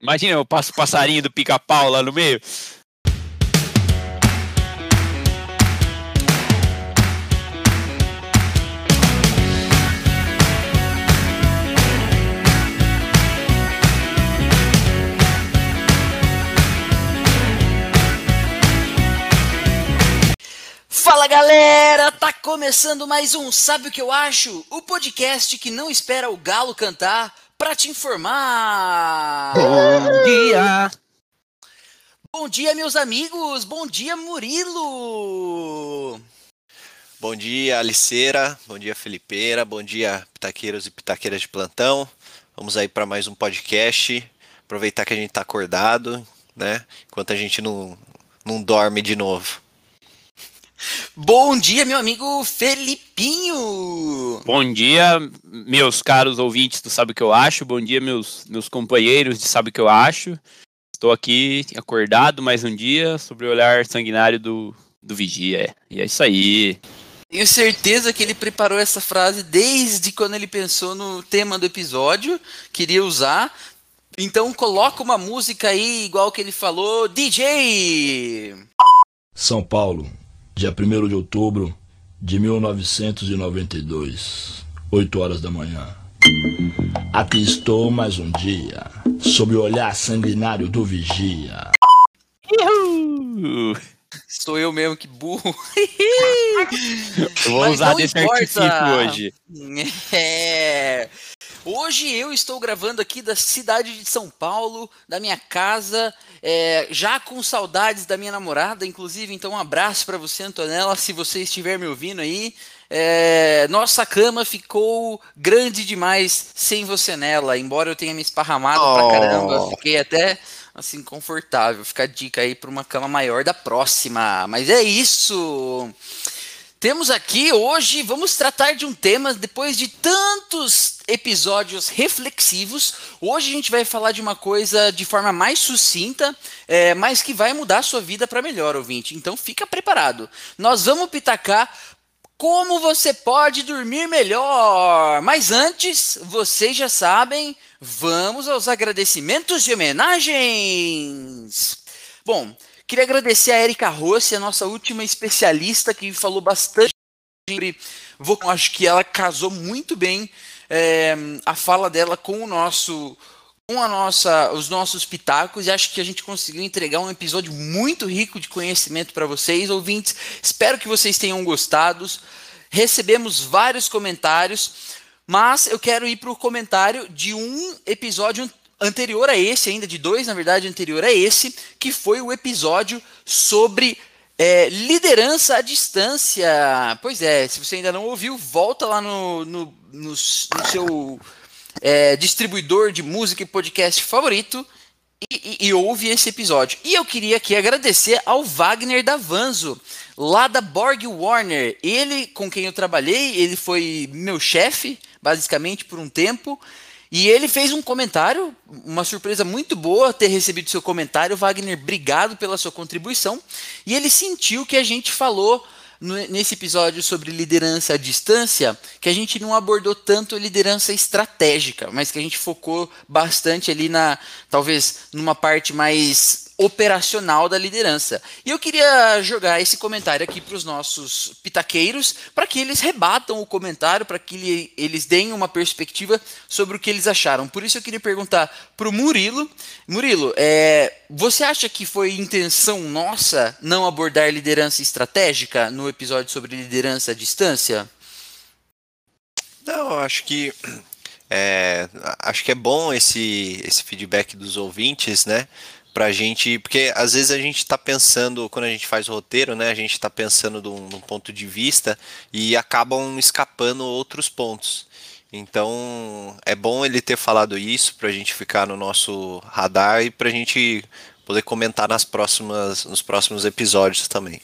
Imagina, eu passo o passarinho do pica-pau lá no meio. Fala galera, tá começando mais um Sabe o que eu acho? O podcast que não espera o galo cantar pra te informar. Bom dia! Bom dia, meus amigos. Bom dia, Murilo. Bom dia, Aliceira. Bom dia, Felipeira. Bom dia, pitaqueiros e pitaqueiras de plantão. Vamos aí para mais um podcast. Aproveitar que a gente tá acordado, né? Enquanto a gente não, não dorme de novo. Bom dia, meu amigo Felipinho. Bom dia, meus caros ouvintes do Sabe o que eu acho. Bom dia, meus, meus companheiros de Sabe o que eu acho. Estou aqui acordado mais um dia sobre o olhar sanguinário do, do Vigia. E é isso aí. Tenho certeza que ele preparou essa frase desde quando ele pensou no tema do episódio, queria usar. Então coloca uma música aí, igual que ele falou, DJ! São Paulo, dia 1 de outubro de 1992, 8 horas da manhã. Aqui estou mais um dia, sob o olhar sanguinário do vigia. Uhul. Sou eu mesmo que burro. Eu vou Mas usar desse importa. artifício hoje. É. Hoje eu estou gravando aqui da cidade de São Paulo, da minha casa, é, já com saudades da minha namorada, inclusive. Então, um abraço para você, Antonella, se você estiver me ouvindo aí. É, nossa cama ficou grande demais sem você nela, embora eu tenha me esparramado pra Oh. caramba, fiquei até assim confortável. Fica a dica aí para uma cama maior da próxima. Mas é isso. Temos aqui hoje, vamos tratar de um tema depois de tantos episódios reflexivos. Hoje a gente vai falar de uma coisa de forma mais sucinta, é, mas que vai mudar a sua vida para melhor, ouvinte. Então fica preparado. Nós vamos pitacar como você pode dormir melhor. Mas antes, vocês já sabem, vamos aos agradecimentos e homenagens. Bom, queria agradecer a Erika Rossi, a nossa última especialista, que falou bastante sobre. Vou, acho que ela casou muito bem é, a fala dela com o nosso. Com a nossa, os nossos pitacos, e acho que a gente conseguiu entregar um episódio muito rico de conhecimento para vocês, ouvintes. Espero que vocês tenham gostado. Recebemos vários comentários, mas eu quero ir para o comentário de um episódio anterior a esse, ainda de dois, na verdade, anterior a esse, que foi o episódio sobre é, liderança à distância. Pois é, se você ainda não ouviu, volta lá no, no, no, no seu é, distribuidor de música e podcast favorito e, e, e ouve esse episódio. E eu queria aqui agradecer ao Wagner Davanzo, lá da Borg Warner. Ele, com quem eu trabalhei, ele foi meu chefe, basicamente, por um tempo. E ele fez um comentário, uma surpresa muito boa ter recebido seu comentário. Wagner, obrigado pela sua contribuição. E ele sentiu que a gente falou nesse episódio sobre liderança à distância, que a gente não abordou tanto liderança estratégica, mas que a gente focou bastante ali na, talvez, numa parte mais operacional da liderança. E eu queria jogar esse comentário aqui para os nossos pitaqueiros, para que eles rebatam o comentário, para que ele- eles deem uma perspectiva sobre o que eles acharam. Por isso eu queria perguntar para o Murilo. Murilo, é, você acha que foi intenção nossa não abordar liderança estratégica no episódio sobre liderança à distância? Não, acho que é, acho que é bom esse, esse feedback dos ouvintes, né? Pra gente, porque às vezes a gente tá pensando, quando a gente faz roteiro, né? A gente tá pensando de um, de um ponto de vista e acabam escapando outros pontos. Então é bom ele ter falado isso pra gente ficar no nosso radar e pra gente poder comentar nas próximas, nos próximos episódios também.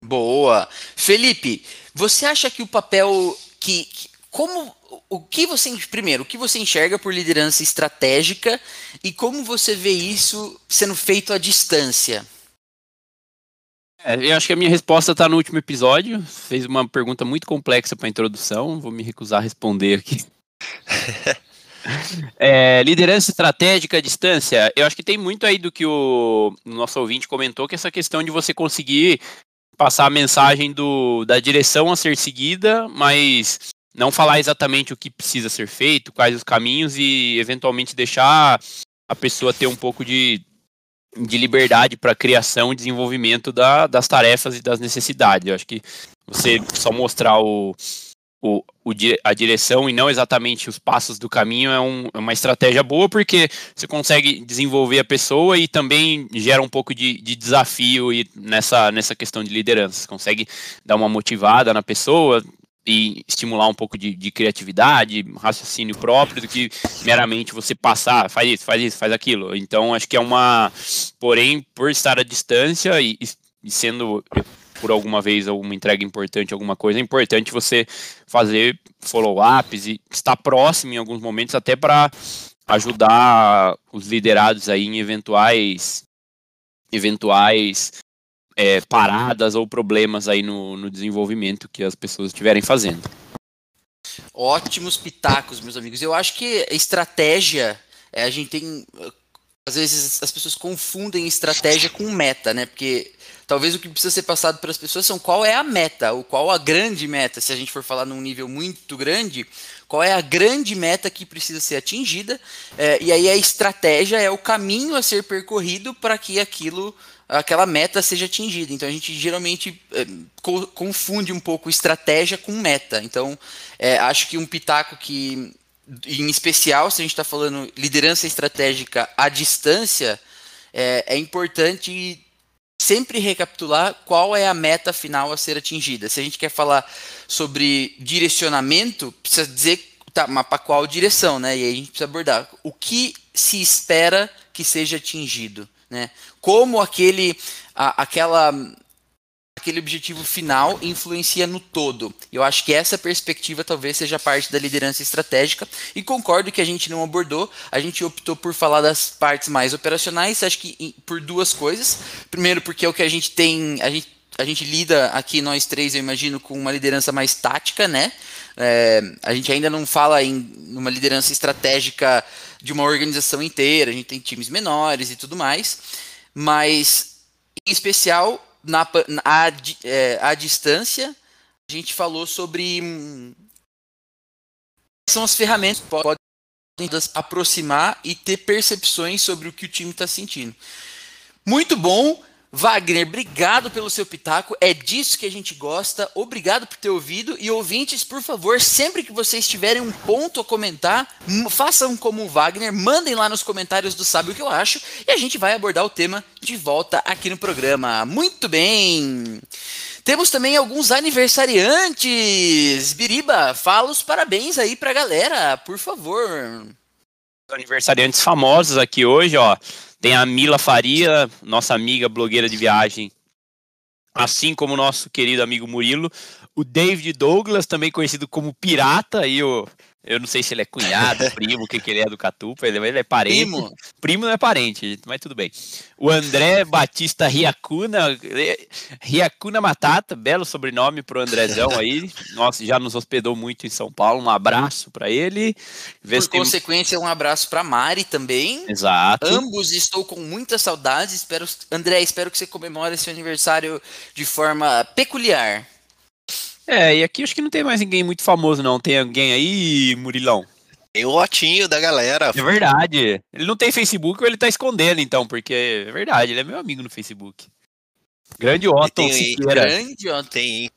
Boa. Felipe, você acha que o papel que, que- como o que você primeiro, o que você enxerga por liderança estratégica e como você vê isso sendo feito à distância? É, eu acho que a minha resposta está no último episódio. Fez uma pergunta muito complexa para a introdução. Vou me recusar a responder aqui. É, liderança estratégica à distância. Eu acho que tem muito aí do que o nosso ouvinte comentou, que é essa questão de você conseguir passar a mensagem do, da direção a ser seguida, mas não falar exatamente o que precisa ser feito, quais os caminhos e eventualmente deixar a pessoa ter um pouco de, de liberdade para criação e desenvolvimento da, das tarefas e das necessidades. Eu acho que você só mostrar o, o, o, a direção e não exatamente os passos do caminho é, um, é, uma estratégia boa porque você consegue desenvolver a pessoa e também gera um pouco de, de desafio e nessa, nessa questão de liderança. Você consegue dar uma motivada na pessoa e estimular um pouco de, de criatividade, raciocínio próprio, do que meramente você passar, faz isso, faz isso, faz aquilo. Então, acho que é uma. Porém, por estar à distância e, e sendo por alguma vez alguma entrega importante, alguma coisa, é importante você fazer follow-ups e estar próximo em alguns momentos, até para ajudar os liderados aí em eventuais eventuais é, paradas ou problemas aí no, no desenvolvimento que as pessoas estiverem fazendo. Ótimos pitacos, meus amigos. Eu acho que estratégia, é, a gente tem. Às vezes as pessoas confundem estratégia com meta, né? Porque talvez o que precisa ser passado para as pessoas são qual é a meta, ou qual a grande meta, se a gente for falar num nível muito grande, qual é a grande meta que precisa ser atingida, é, e aí a estratégia é o caminho a ser percorrido para que aquilo, aquela meta seja atingida. Então a gente geralmente é, co confunde um pouco estratégia com meta. Então é, acho que um pitaco que, em especial, se a gente está falando liderança estratégica à distância, é, é importante sempre recapitular qual é a meta final a ser atingida. Se a gente quer falar sobre direcionamento, precisa dizer tá, mas para qual direção, né? E aí a gente precisa abordar o que se espera que seja atingido, né? Como aquele, a, aquela aquele objetivo final influencia no todo. Eu acho que essa perspectiva talvez seja parte da liderança estratégica e concordo que a gente não abordou, a gente optou por falar das partes mais operacionais, acho que por duas coisas. Primeiro, porque é o que a gente tem, a gente, a gente lida aqui, nós três, eu imagino, com uma liderança mais tática, né? É, a gente ainda não fala em uma liderança estratégica de uma organização inteira, a gente tem times menores e tudo mais, mas em especial na, a, é, a distância, a gente falou sobre hum, são as ferramentas que podem aproximar e ter percepções sobre o que o time está sentindo. Muito bom. Wagner, obrigado pelo seu pitaco. É disso que a gente gosta. Obrigado por ter ouvido. E ouvintes, por favor, sempre que vocês tiverem um ponto a comentar, façam como o Wagner, mandem lá nos comentários do Sabe o que eu acho e a gente vai abordar o tema de volta aqui no programa. Muito bem. Temos também alguns aniversariantes. Biriba, fala os parabéns aí pra galera, por favor. Aniversariantes famosos aqui hoje, ó. Tem a Mila Faria, nossa amiga blogueira de viagem, assim como o nosso querido amigo Murilo. O David Douglas, também conhecido como Pirata, e o eu não sei se ele é cunhado, primo, o que, que ele é do Catupa, ele, ele é parente. Primo. Primo não é parente, mas tudo bem. O André Batista Riacuna, Riacuna Matata, belo sobrenome pro Andrezão aí. Nossa, já nos hospedou muito em São Paulo. Um abraço para ele. Vê Por consequência, tem... um abraço para Mari também. Exato. Ambos estou com muita saudade. Espero, André, espero que você comemore seu aniversário de forma peculiar. É, e aqui acho que não tem mais ninguém muito famoso, não. Tem alguém aí, Murilão? Tem o Otinho da galera. É verdade. Ele não tem Facebook ou ele tá escondendo, então, porque é verdade, ele é meu amigo no Facebook. Grande Otton Siqueira. Grande Otton. Tem.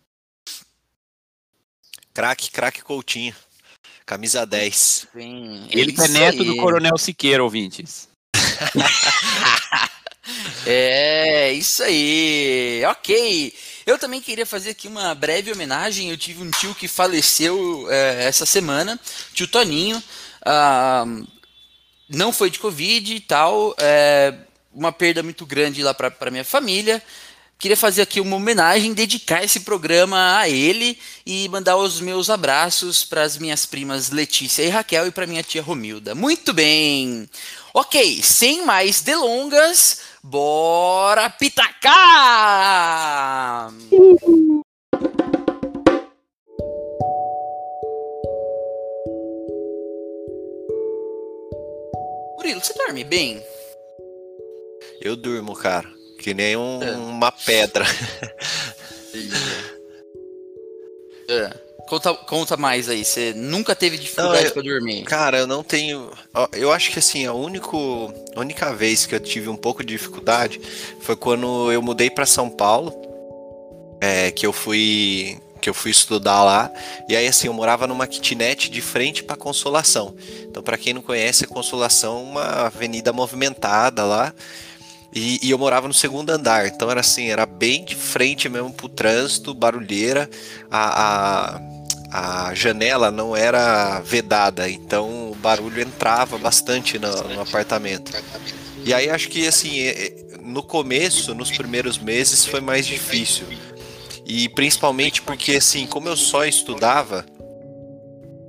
Craque, craque Coutinho. Camisa 10. Sim, ele é neto aí. do Coronel Siqueira, ouvintes. é, isso aí. Ok. Eu também queria fazer aqui uma breve homenagem. Eu tive um tio que faleceu é, essa semana, tio Toninho. Ah, não foi de Covid e tal. É, uma perda muito grande lá para minha família. Queria fazer aqui uma homenagem, dedicar esse programa a ele e mandar os meus abraços para as minhas primas Letícia e Raquel e para minha tia Romilda. Muito bem! Ok, sem mais delongas, Bora pitacar! Murilo, você dorme bem? Eu durmo, cara. Que nem um, é. uma pedra. é. Conta, conta mais aí, você nunca teve dificuldade pra dormir? Cara, eu não tenho. Eu acho que assim, a, único, a única vez que eu tive um pouco de dificuldade foi quando eu mudei para São Paulo. É, que eu fui que eu fui estudar lá. E aí, assim, eu morava numa kitnet de frente para Consolação. Então, para quem não conhece, a Consolação é uma avenida movimentada lá. E, e, eu morava no segundo andar. Então, era assim, era bem de frente mesmo pro trânsito, barulheira. A, a, a janela não era vedada, então o barulho entrava bastante no, no apartamento. E aí, acho que, assim, é, é, no começo, nos primeiros meses, foi mais difícil e principalmente porque, assim, como eu só estudava,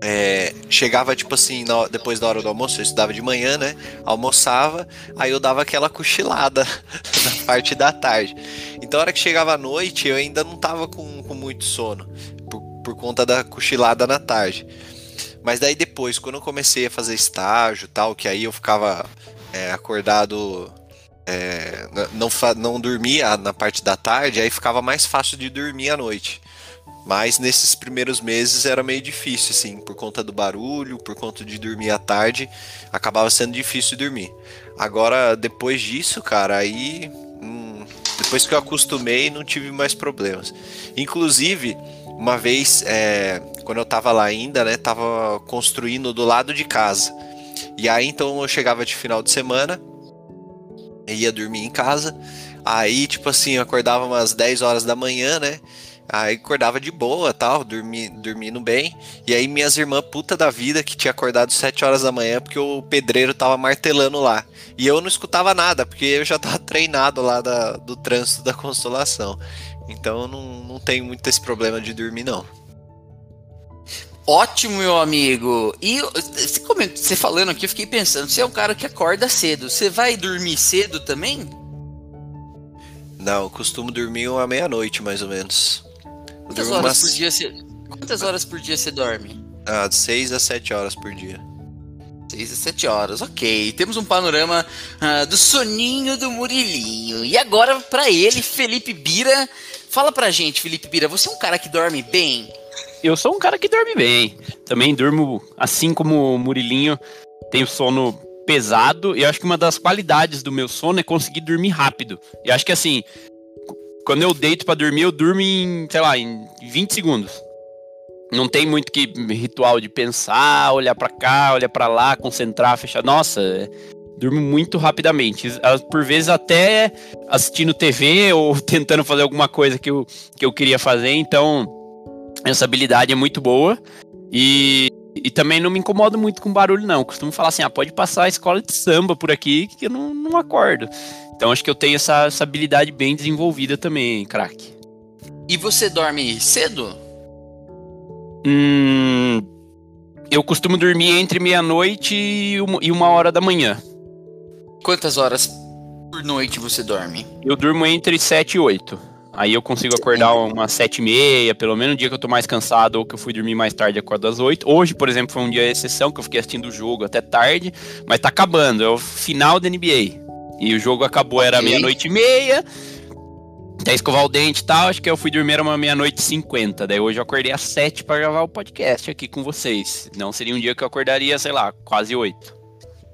é, chegava tipo assim, na, depois da hora do almoço, eu estudava de manhã, né? Almoçava, aí eu dava aquela cochilada na parte da tarde. Então, a hora que chegava a noite, eu ainda não tava com, com muito sono, por, conta da cochilada na tarde. Mas daí depois, quando eu comecei a fazer estágio tal, que aí eu ficava é, acordado é, não, não dormia na parte da tarde, aí ficava mais fácil de dormir à noite. Mas nesses primeiros meses era meio difícil, assim, por conta do barulho, por conta de dormir à tarde, acabava sendo difícil dormir. Agora, depois disso, cara, aí. Hum, depois que eu acostumei, não tive mais problemas. Inclusive, uma vez, é, quando eu tava lá ainda, né, tava construindo do lado de casa. E aí então eu chegava de final de semana, ia dormir em casa. Aí, tipo assim, eu acordava umas 10 horas da manhã, né? Aí acordava de boa, tal, dormi, dormindo bem. E aí minhas irmãs puta da vida que tinha acordado 7 horas da manhã porque o pedreiro tava martelando lá. E eu não escutava nada, porque eu já tava treinado lá da, do trânsito da Consolação. Então eu não, não tenho muito esse problema de dormir, não. Ótimo, meu amigo. E você, você falando aqui, eu fiquei pensando, você é um cara que acorda cedo. Você vai dormir cedo também? Não, eu costumo dormir uma meia-noite, mais ou menos. Quantas horas umas... por dia você. Quantas horas por dia você dorme? Ah, de 6 a 7 horas por dia. 6 a 7 horas, ok. Temos um panorama uh, do soninho do Murilinho. E agora, para ele, Felipe Bira. Fala pra gente, Felipe Bira, você é um cara que dorme bem? eu sou um cara que dorme bem. Também durmo, assim como o Murilinho, tenho sono pesado. E acho que uma das qualidades do meu sono é conseguir dormir rápido. E acho que assim, quando eu deito para dormir, eu durmo em, sei lá, em 20 segundos. Não tem muito que ritual de pensar, olhar para cá, olhar para lá, concentrar, fechar. Nossa, durmo muito rapidamente. Por vezes até assistindo TV ou tentando fazer alguma coisa que eu, que eu queria fazer. Então, essa habilidade é muito boa. E, e também não me incomodo muito com barulho, não. costumo falar assim: ah, pode passar a escola de samba por aqui que eu não, não acordo. Então acho que eu tenho essa, essa habilidade bem desenvolvida também, craque. E você dorme cedo? Hum, eu costumo dormir entre meia-noite e uma hora da manhã. Quantas horas por noite você dorme? Eu durmo entre 7 e 8. Aí eu consigo acordar umas sete e meia, pelo menos um dia que eu tô mais cansado ou que eu fui dormir mais tarde, acordo às oito. Hoje, por exemplo, foi um dia de exceção que eu fiquei assistindo o jogo até tarde, mas tá acabando, é o final da NBA. E o jogo acabou, era meia-noite e meia, até escovar o dente e tal, acho que eu fui dormir era uma meia-noite e cinquenta. Daí hoje eu acordei às sete para gravar o podcast aqui com vocês. Não seria um dia que eu acordaria, sei lá, quase oito.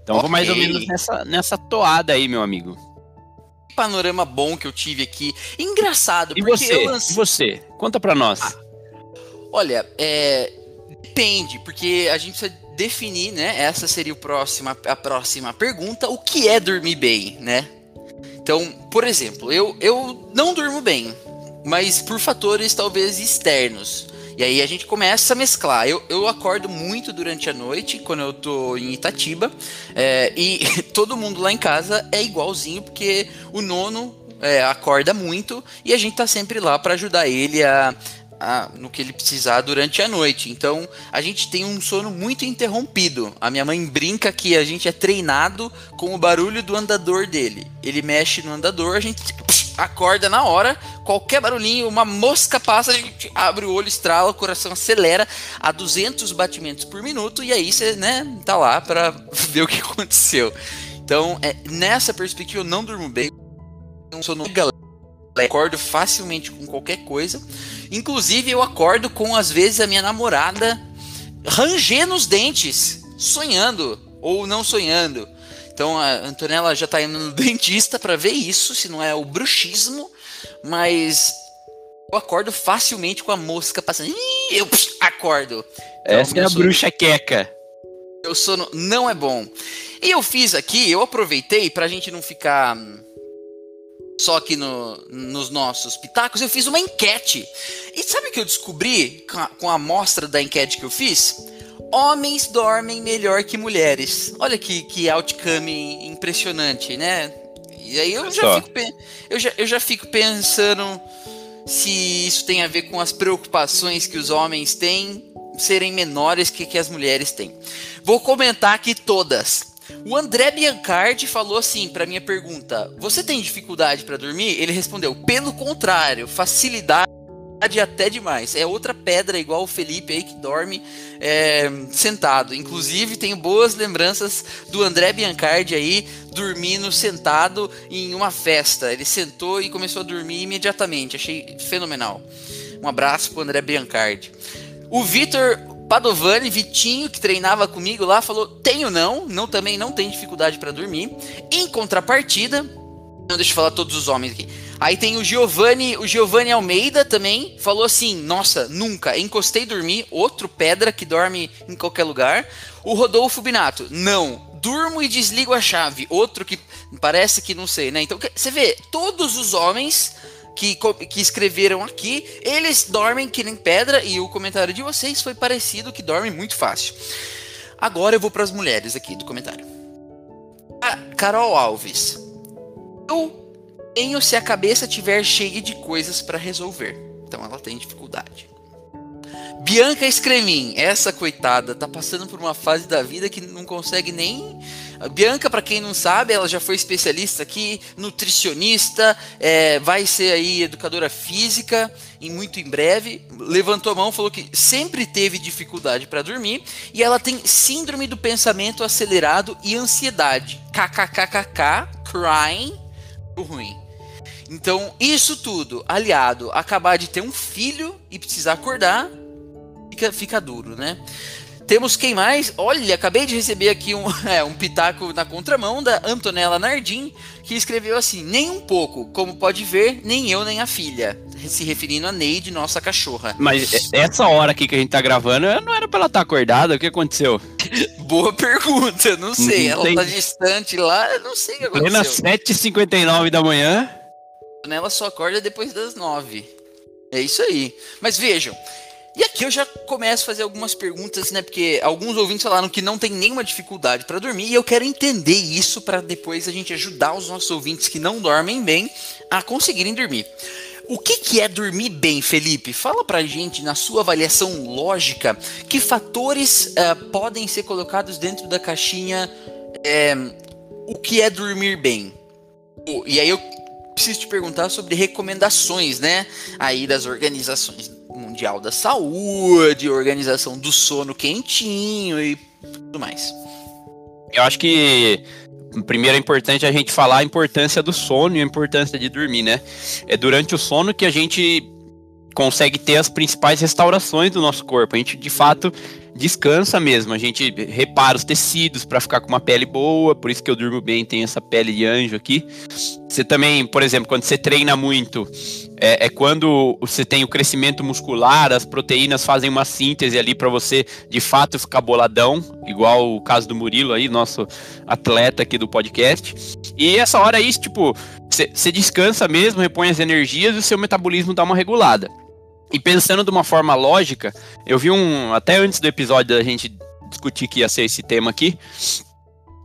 Então okay. vou mais ou menos nessa, nessa toada aí, meu amigo panorama bom que eu tive aqui. Engraçado, e porque você? Eu... E você? Conta pra nós. Ah, olha, é... depende, porque a gente precisa definir, né? Essa seria o próxima, a próxima pergunta. O que é dormir bem, né? Então, por exemplo, eu, eu não durmo bem, mas por fatores talvez externos. E aí a gente começa a mesclar. Eu, eu acordo muito durante a noite, quando eu tô em Itatiba, é, e todo mundo lá em casa é igualzinho, porque o nono é, acorda muito e a gente tá sempre lá para ajudar ele a, a, no que ele precisar durante a noite. Então a gente tem um sono muito interrompido. A minha mãe brinca que a gente é treinado com o barulho do andador dele. Ele mexe no andador, a gente acorda na hora, qualquer barulhinho, uma mosca passa, a gente abre o olho, estrala, o coração acelera a 200 batimentos por minuto e aí você, né, tá lá para ver o que aconteceu. Então, é, nessa perspectiva eu não durmo bem, eu sono acordo facilmente com qualquer coisa. Inclusive eu acordo com às vezes a minha namorada rangendo os dentes, sonhando ou não sonhando. Então a Antonella já está indo no dentista para ver isso, se não é o bruxismo, mas eu acordo facilmente com a mosca passando. Ih, eu psh, acordo. Então, Essa é a sono, bruxa queca. Meu sono não é bom. E eu fiz aqui, eu aproveitei para a gente não ficar só aqui no, nos nossos pitacos, eu fiz uma enquete. E sabe o que eu descobri com a, amostra da enquete que eu fiz? Homens dormem melhor que mulheres. Olha que, que outcome impressionante, né? E aí eu já, fico, eu, já, eu já fico pensando se isso tem a ver com as preocupações que os homens têm serem menores que, que as mulheres têm. Vou comentar aqui todas. O André Biancardi falou assim para minha pergunta: Você tem dificuldade para dormir? Ele respondeu: Pelo contrário, facilidade até demais. É outra pedra igual o Felipe aí que dorme é, sentado. Inclusive tenho boas lembranças do André Biancardi aí dormindo sentado em uma festa. Ele sentou e começou a dormir imediatamente. Achei fenomenal. Um abraço pro André Biancardi. O Vitor Padovani, Vitinho, que treinava comigo lá, falou: tenho não, não também não tem dificuldade para dormir. Em contrapartida, não deixa eu falar todos os homens aqui. Aí tem o Giovanni, o Giovanni Almeida também falou assim: "Nossa, nunca encostei e dormi, outro pedra que dorme em qualquer lugar". O Rodolfo Binato: "Não, durmo e desligo a chave". Outro que parece que não sei, né? Então você vê, todos os homens que, que escreveram aqui, eles dormem que nem pedra e o comentário de vocês foi parecido que dormem muito fácil. Agora eu vou para as mulheres aqui do comentário. A Carol Alves. Eu tenho se a cabeça tiver cheia de coisas para resolver. Então ela tem dificuldade. Bianca Scremin, essa coitada, tá passando por uma fase da vida que não consegue nem. Bianca, para quem não sabe, ela já foi especialista aqui, nutricionista, é, vai ser aí educadora física em muito em breve. Levantou a mão, falou que sempre teve dificuldade para dormir e ela tem síndrome do pensamento acelerado e ansiedade. KKKKK, crying, ruim. Então, isso tudo aliado acabar de ter um filho e precisar acordar, fica, fica duro, né? Temos quem mais? Olha, acabei de receber aqui um, é, um pitaco na contramão da Antonella Nardim, que escreveu assim: Nem um pouco, como pode ver, nem eu nem a filha. Se referindo a Neide, nossa cachorra. Mas essa hora aqui que a gente tá gravando, não era pra ela estar tá acordada? O que aconteceu? Boa pergunta, não sei. Não ela tá distante lá, não sei o que aconteceu. Plena 7h59 da manhã. Ela só acorda depois das 9. É isso aí. Mas vejam, e aqui eu já começo a fazer algumas perguntas, né? Porque alguns ouvintes falaram que não tem nenhuma dificuldade para dormir e eu quero entender isso para depois a gente ajudar os nossos ouvintes que não dormem bem a conseguirem dormir. O que, que é dormir bem, Felipe? Fala pra gente, na sua avaliação lógica, que fatores uh, podem ser colocados dentro da caixinha é, o que é dormir bem? E aí eu preciso te perguntar sobre recomendações, né? Aí das organizações Mundial da Saúde, Organização do Sono Quentinho e tudo mais. Eu acho que primeiro é importante a gente falar a importância do sono e a importância de dormir, né? É durante o sono que a gente consegue ter as principais restaurações do nosso corpo. A gente de fato descansa mesmo. A gente repara os tecidos para ficar com uma pele boa, por isso que eu durmo bem, tenho essa pele de anjo aqui. Você também, por exemplo, quando você treina muito, é, é quando você tem o crescimento muscular, as proteínas fazem uma síntese ali para você de fato ficar boladão, igual o caso do Murilo aí, nosso atleta aqui do podcast. E essa hora aí, tipo, você descansa mesmo, repõe as energias e o seu metabolismo dá uma regulada. E pensando de uma forma lógica, eu vi um. Até antes do episódio da gente discutir que ia ser esse tema aqui.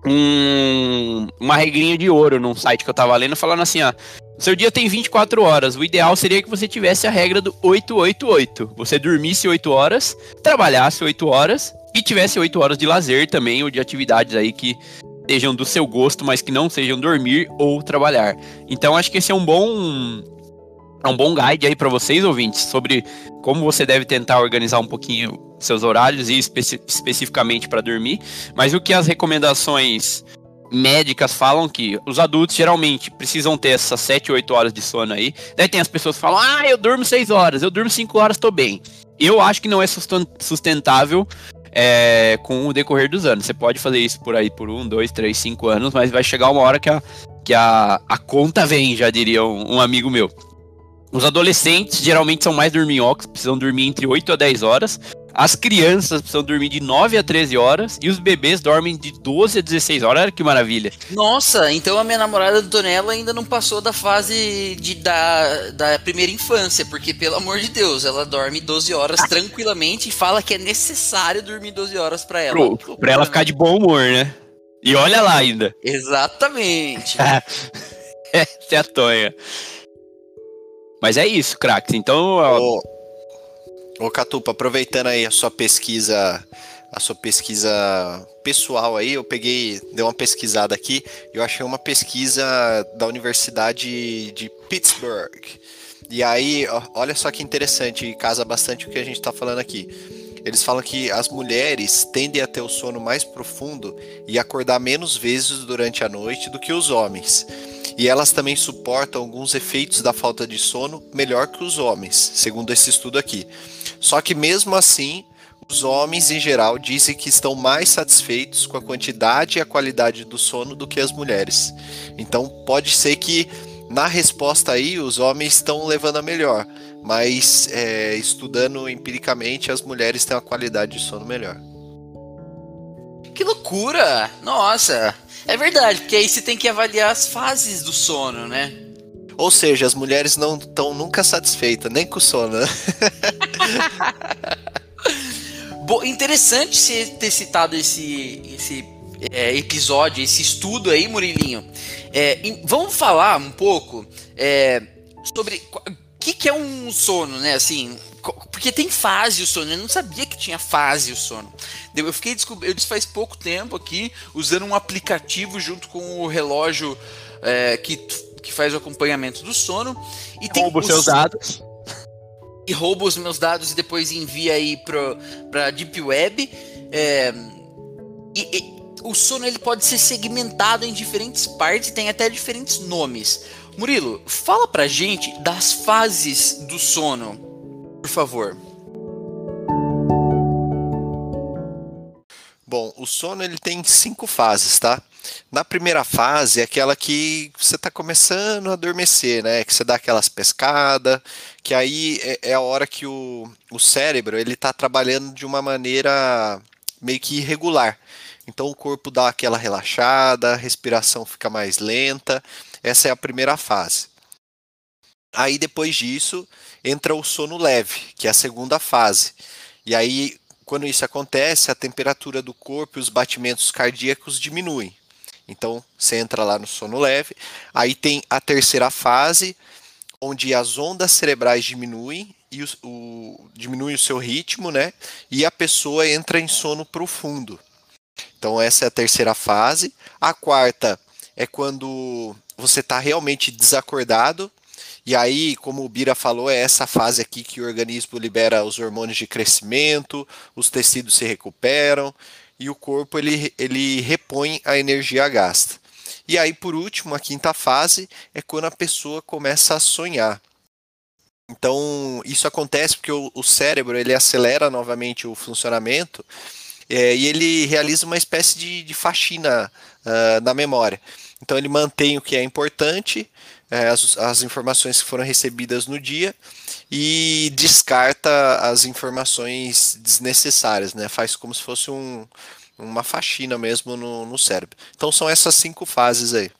Um, uma regrinha de ouro num site que eu tava lendo falando assim, ó. seu dia tem 24 horas. O ideal seria que você tivesse a regra do 888. Você dormisse 8 horas, trabalhasse 8 horas e tivesse 8 horas de lazer também, ou de atividades aí que sejam do seu gosto, mas que não sejam dormir ou trabalhar. Então acho que esse é um bom é um bom guide aí para vocês ouvintes sobre como você deve tentar organizar um pouquinho seus horários e especi especificamente para dormir, mas o que as recomendações médicas falam que os adultos geralmente precisam ter essas 7, 8 horas de sono aí. Daí tem as pessoas que falam: "Ah, eu durmo 6 horas, eu durmo 5 horas, tô bem". Eu acho que não é sustentável é, com o decorrer dos anos. Você pode fazer isso por aí por um, dois, três, cinco anos, mas vai chegar uma hora que a, que a, a conta vem, já diria um, um amigo meu. Os adolescentes geralmente são mais dorminhocos, precisam dormir entre 8 a 10 horas. As crianças precisam dormir de 9 a 13 horas e os bebês dormem de 12 a 16 horas. Olha que maravilha. Nossa, então a minha namorada Antonella ainda não passou da fase de, da, da primeira infância, porque pelo amor de Deus, ela dorme 12 horas tranquilamente e fala que é necessário dormir 12 horas para ela. Pro, pra ela ficar de bom humor, né? E olha lá ainda. Exatamente. Essa é a tonha. Mas é isso, craques. Então. Ó... Ô, Catupa, aproveitando aí a sua pesquisa, a sua pesquisa pessoal aí, eu peguei, dei uma pesquisada aqui, eu achei uma pesquisa da Universidade de Pittsburgh. E aí, olha só que interessante, casa bastante o que a gente está falando aqui. Eles falam que as mulheres tendem a ter o sono mais profundo e acordar menos vezes durante a noite do que os homens. E elas também suportam alguns efeitos da falta de sono melhor que os homens, segundo esse estudo aqui. Só que mesmo assim, os homens em geral dizem que estão mais satisfeitos com a quantidade e a qualidade do sono do que as mulheres. Então pode ser que na resposta aí os homens estão levando a melhor, mas é, estudando empiricamente as mulheres têm uma qualidade de sono melhor. Que loucura! Nossa, é verdade, porque aí você tem que avaliar as fases do sono, né? Ou seja, as mulheres não estão nunca satisfeitas, nem com o sono. Bom, interessante você ter citado esse, esse é, episódio, esse estudo aí, Murilinho. É, vamos falar um pouco é, sobre que, que, é um sono, né? Assim, porque tem fase o sono. Eu não sabia que tinha fase o sono. Eu fiquei eu disse faz pouco tempo aqui usando um aplicativo junto com o relógio é, que que faz o acompanhamento do sono. E tem rouba os seus dados. E rouba os meus dados e depois envia aí para a Deep Web. É, e, e, o sono ele pode ser segmentado em diferentes partes e tem até diferentes nomes. Murilo, fala pra gente das fases do sono, por favor. Bom, o sono ele tem cinco fases, tá? Na primeira fase é aquela que você está começando a adormecer, né? Que você dá aquelas pescadas, que aí é, é a hora que o, o cérebro ele está trabalhando de uma maneira meio que irregular. Então o corpo dá aquela relaxada, a respiração fica mais lenta. Essa é a primeira fase. Aí depois disso entra o sono leve, que é a segunda fase. E aí quando isso acontece, a temperatura do corpo e os batimentos cardíacos diminuem. Então, você entra lá no sono leve. Aí tem a terceira fase, onde as ondas cerebrais diminuem e o, o, diminui o seu ritmo, né? E a pessoa entra em sono profundo. Então, essa é a terceira fase. A quarta é quando você está realmente desacordado, e aí, como o Bira falou, é essa fase aqui que o organismo libera os hormônios de crescimento, os tecidos se recuperam e o corpo ele, ele repõe a energia gasta. E aí, por último, a quinta fase é quando a pessoa começa a sonhar. Então, isso acontece porque o, o cérebro ele acelera novamente o funcionamento é, e ele realiza uma espécie de, de faxina uh, na memória. Então, ele mantém o que é importante é, as, as informações que foram recebidas no dia e descarta as informações desnecessárias, né? Faz como se fosse um, uma faxina mesmo no, no cérebro. Então são essas cinco fases aí.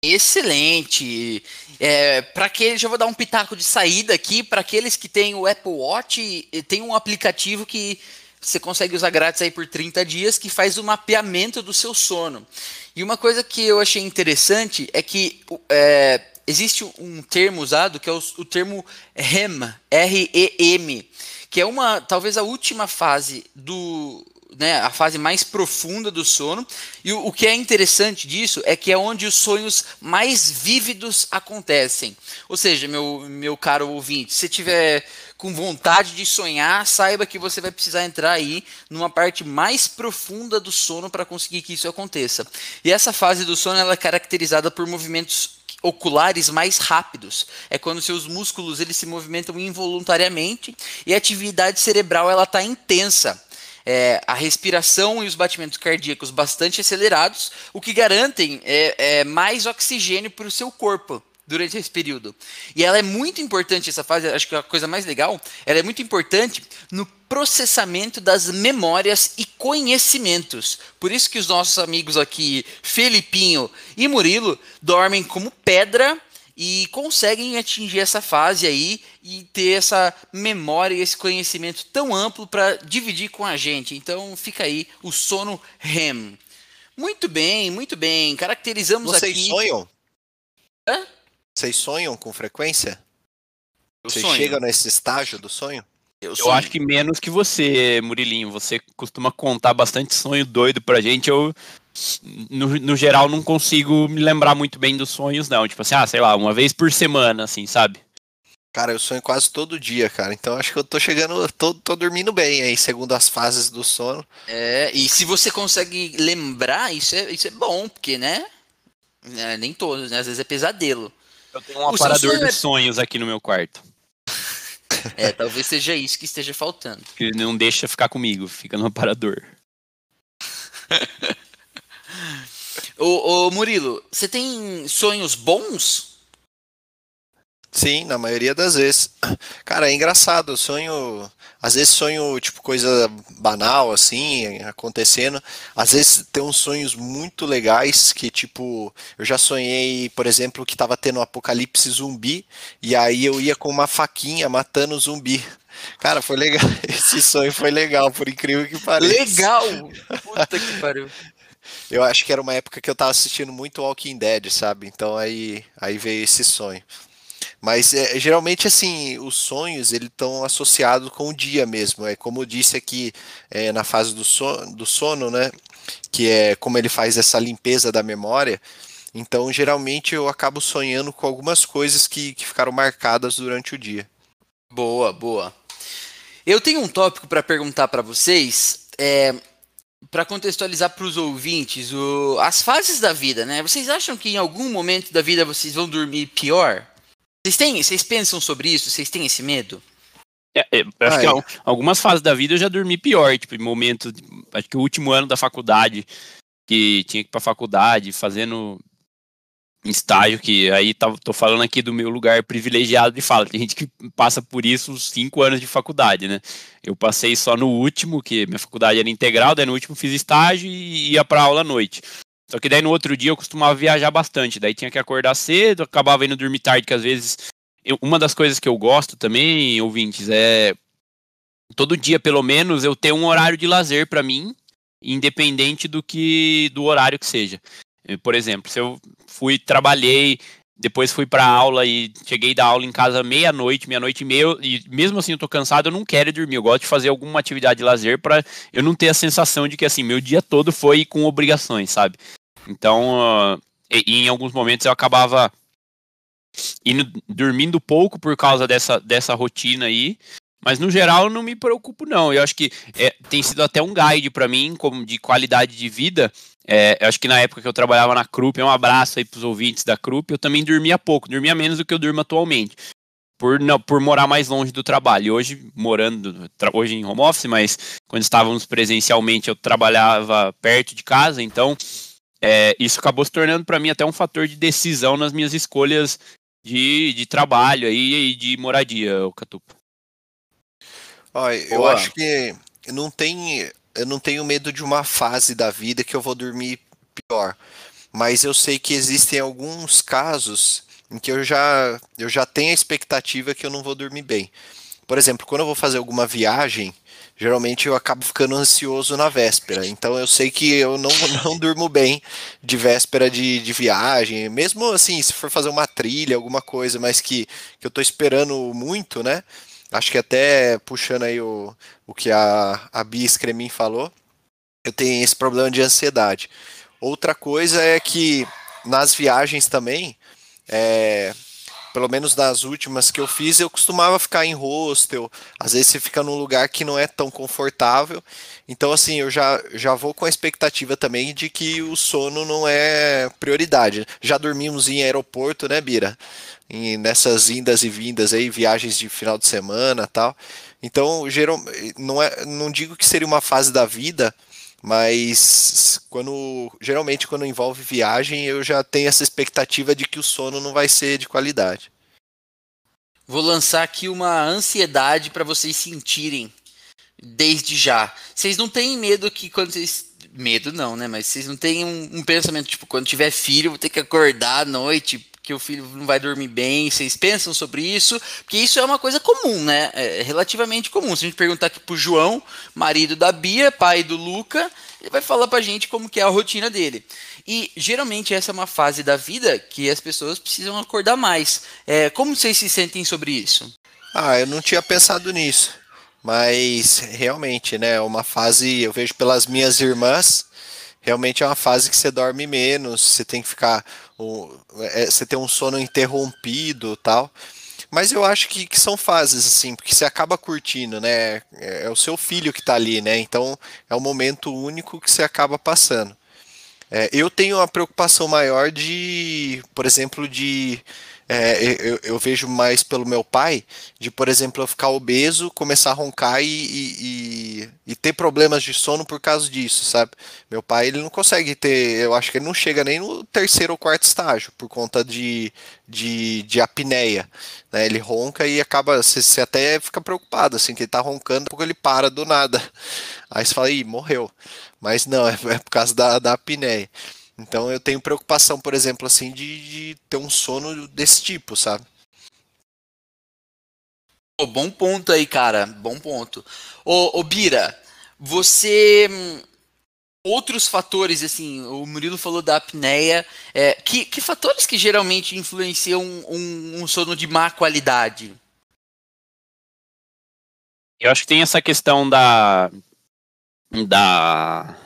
Excelente. É, para aqueles, já vou dar um pitaco de saída aqui. Para aqueles que têm o Apple Watch, tem um aplicativo que você consegue usar grátis aí por 30 dias que faz o mapeamento do seu sono. E uma coisa que eu achei interessante é que é, existe um termo usado que é o, o termo REM, R-E-M, que é uma, talvez a última fase do, né, a fase mais profunda do sono. E o, o, que é interessante disso é que é onde os sonhos mais vívidos acontecem. Ou seja, meu, meu caro ouvinte, se tiver com vontade de sonhar, saiba que você vai precisar entrar aí numa parte mais profunda do sono para conseguir que isso aconteça. E essa fase do sono ela é caracterizada por movimentos oculares mais rápidos. É quando seus músculos eles se movimentam involuntariamente e a atividade cerebral ela está intensa. É, a respiração e os batimentos cardíacos bastante acelerados, o que garantem é, é mais oxigênio para o seu corpo durante esse período. E ela é muito importante, essa fase, acho que é a coisa mais legal, ela é muito importante no processamento das memórias e conhecimentos. Por isso que os nossos amigos aqui, Felipinho e Murilo, dormem como pedra e conseguem atingir essa fase aí e ter essa memória e esse conhecimento tão amplo para dividir com a gente. Então fica aí o sono REM. Muito bem, muito bem. Caracterizamos Vocês aqui. Vocês sonham? Hã? Vocês sonham com frequência? Eu Vocês sonho. chegam nesse estágio do sonho? Eu, Eu acho que menos que você, Murilinho. Você costuma contar bastante sonho doido pra gente. Eu, no, no geral, não consigo me lembrar muito bem dos sonhos, não. Tipo assim, ah, sei lá, uma vez por semana, assim, sabe? Cara, eu sonho quase todo dia, cara. Então acho que eu tô chegando, tô, tô dormindo bem aí, segundo as fases do sono. É, e se você consegue lembrar, isso é, isso é bom, porque, né? É, nem todos, né? Às vezes é pesadelo. Eu tenho um O aparador sonho é- de sonhos aqui no meu quarto. É, talvez seja isso que esteja faltando. Que não deixa ficar comigo, fica no aparador. Ô, ô, Murilo, você tem sonhos bons? Sim, na maioria das vezes. Cara, é engraçado, eu sonho. Às vezes sonho, tipo, coisa banal, assim, acontecendo. Às vezes tem uns sonhos muito legais que, tipo, eu já sonhei, por exemplo, que tava tendo um apocalipse zumbi, e aí eu ia com uma faquinha matando o zumbi. Cara, foi legal. Esse sonho foi legal, por incrível que pareça. Legal! Puta que pariu. Eu acho que era uma época que eu tava assistindo muito Walking Dead, sabe? Então aí, aí veio esse sonho. Mas é, geralmente assim, os sonhos eles estão associados com o dia mesmo. É como eu disse aqui é, na fase do sono, do sono, né? Que é como ele faz essa limpeza da memória. Então, geralmente eu acabo sonhando com algumas coisas que, que ficaram marcadas durante o dia. Boa, boa. Eu tenho um tópico para perguntar para vocês, é, para contextualizar para os ouvintes, o- as fases da vida, né? Vocês acham que em algum momento da vida vocês vão dormir pior? Vocês têm, vocês pensam sobre isso? Vocês têm esse medo? É, é, acho Ah, que é. al- algumas fases da vida eu já dormi pior, tipo, em momento, acho que o último ano da faculdade, que tinha que ir pra faculdade, fazendo estágio, que aí tá, tô falando aqui do meu lugar privilegiado de fala, tem gente que passa por isso uns cinco anos de faculdade, né? Eu passei só no último, que minha faculdade era integral, daí no último fiz estágio e ia pra aula à noite. Só que daí no outro dia eu costumava viajar bastante, daí tinha que acordar cedo, acabava indo dormir tarde, que às vezes eu- uma das coisas que eu gosto também, ouvintes, é todo dia pelo menos eu ter um horário de lazer pra mim, independente do que do horário que seja. Por exemplo, se eu fui trabalhei, depois fui pra aula e cheguei da aula em casa meia-noite, meia-noite e meia, e mesmo assim eu tô cansado, eu não quero ir dormir. Eu gosto de fazer alguma atividade de lazer pra eu não ter a sensação de que assim, meu dia todo foi com obrigações, sabe? Então, ah, e- em alguns momentos eu acabava indo, dormindo pouco por causa dessa, dessa rotina aí. Mas no geral eu não me preocupo, não. Eu acho que é, tem sido até um guide para mim, como de qualidade de vida. É, eu acho que na época que eu trabalhava na Krupp, um abraço aí pros ouvintes da Krupp, eu também dormia pouco, dormia menos do que eu durmo atualmente. Por, não, por morar mais longe do trabalho. Hoje, morando, hoje em home office, mas quando estávamos presencialmente, eu trabalhava perto de casa, então é, isso acabou se tornando para mim até um fator de decisão nas minhas escolhas de, de trabalho aí e de moradia, o Catupa. Ó, eu Boa. acho que não tem, eu não tenho medo de uma fase da vida que eu vou dormir pior. Mas eu sei que existem alguns casos em que eu já, eu já tenho a expectativa que eu não vou dormir bem. Por exemplo, quando eu vou fazer alguma viagem, geralmente eu acabo ficando ansioso na véspera. Então eu sei que eu não, não durmo bem de véspera de, de viagem. Mesmo assim, se for fazer uma trilha, alguma coisa, mas que, que eu tô esperando muito, né? Acho que até puxando aí o, o que a, a Bia Scremin falou, eu tenho esse problema de ansiedade. Outra coisa é que nas viagens também, é, pelo menos nas últimas que eu fiz, eu costumava ficar em hostel. Às vezes você fica num lugar que não é tão confortável. Então, assim, eu já, já vou com a expectativa também de que o sono não é prioridade. Já dormimos em aeroporto, né, Bira? Em, nessas indas e vindas aí, viagens de final de semana tal. Então, geral, não, é, não digo que seria uma fase da vida, mas quando geralmente quando envolve viagem eu já tenho essa expectativa de que o sono não vai ser de qualidade. Vou lançar aqui uma ansiedade para vocês sentirem desde já. Vocês não têm medo que quando vocês medo não, né? Mas vocês não têm um, um pensamento tipo quando tiver filho vou ter que acordar à noite que o filho não vai dormir bem, vocês pensam sobre isso? Porque isso é uma coisa comum, né? É relativamente comum. Se a gente perguntar aqui pro João, marido da Bia, pai do Luca, ele vai falar pra gente como que é a rotina dele. E geralmente essa é uma fase da vida que as pessoas precisam acordar mais. É, como vocês se sentem sobre isso? Ah, eu não tinha pensado nisso. Mas realmente, né, é uma fase, eu vejo pelas minhas irmãs, realmente é uma fase que você dorme menos, você tem que ficar. É, você tem um sono interrompido tal. Mas eu acho que, que, são fases, assim, porque você acaba curtindo, né? É, é o seu filho que está ali, né? Então é um momento único que você acaba passando. É, eu tenho uma preocupação maior de, por exemplo, de é, eu, eu, vejo mais pelo meu pai, de, por exemplo, eu ficar obeso, começar a roncar e, e, e, ter problemas de sono por causa disso, sabe? Meu pai, ele não consegue ter, eu acho que ele não chega nem no terceiro ou quarto estágio, por conta de, de, de apneia, né? Ele ronca e acaba, você, você até fica preocupado, assim, que ele tá roncando porque ele para do nada. Aí você fala, ih, morreu. Mas não, é, é por causa da, da apneia. Então eu tenho preocupação, por exemplo, assim, de, de ter um sono desse tipo, sabe? Oh, bom ponto aí, cara. Bom ponto. Ô, ô Bira, você. Hum, outros fatores, assim, o Murilo falou da apneia. É, que, que fatores que geralmente influenciam um, um sono de má qualidade? Eu acho que tem essa questão da. da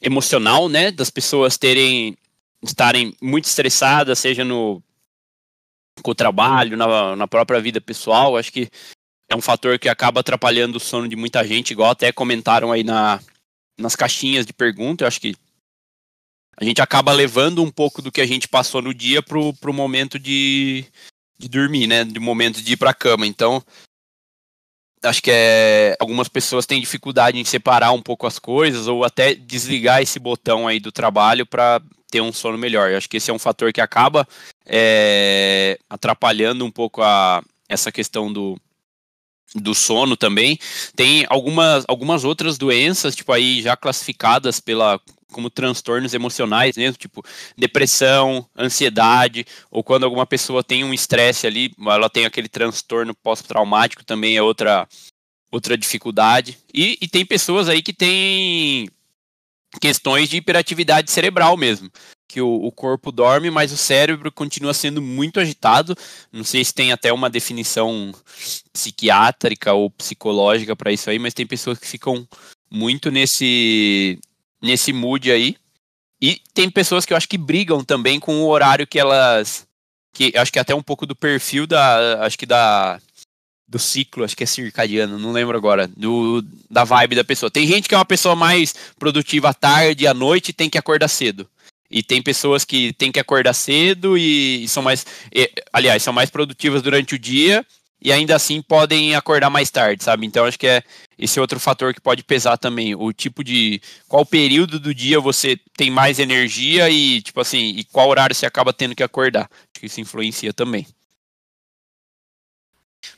emocional, né, das pessoas terem estarem muito estressadas, seja no com o trabalho, na, na própria vida pessoal, acho que é um fator que acaba atrapalhando o sono de muita gente, igual até comentaram aí na, nas caixinhas de pergunta, eu acho que a gente acaba levando um pouco do que a gente passou no dia pro, pro momento de, de dormir, né, de momento de ir pra cama, então acho que é, algumas pessoas têm dificuldade em separar um pouco as coisas ou até desligar esse botão aí do trabalho para ter um sono melhor. Eu acho que esse é um fator que acaba é, atrapalhando um pouco a, essa questão do, do sono também. Tem algumas, algumas outras doenças, tipo aí já classificadas pela como transtornos emocionais mesmo, tipo depressão, ansiedade, ou quando alguma pessoa tem um estresse ali, ela tem aquele transtorno pós-traumático também é outra outra dificuldade. E, e tem pessoas aí que têm questões de hiperatividade cerebral mesmo. Que o, o, corpo dorme, mas o cérebro continua sendo muito agitado. Não sei se tem até uma definição psiquiátrica ou psicológica para isso aí, mas tem pessoas que ficam muito nesse nesse mood aí. E tem pessoas que eu acho que brigam também com o horário que elas. Que acho que é até um pouco do perfil da. Acho que da. Do ciclo, acho que é circadiano, não lembro agora. Do, da vibe da pessoa. Tem gente que é uma pessoa mais produtiva à tarde, à noite tem que acordar cedo. E tem pessoas que têm que acordar cedo e, e são mais. E, aliás, são mais produtivas durante o dia e ainda assim podem acordar mais tarde, sabe? Então acho que é esse outro fator que pode pesar também, o tipo de qual período do dia você tem mais energia e tipo assim, e qual horário você acaba tendo que acordar. Acho que isso influencia também.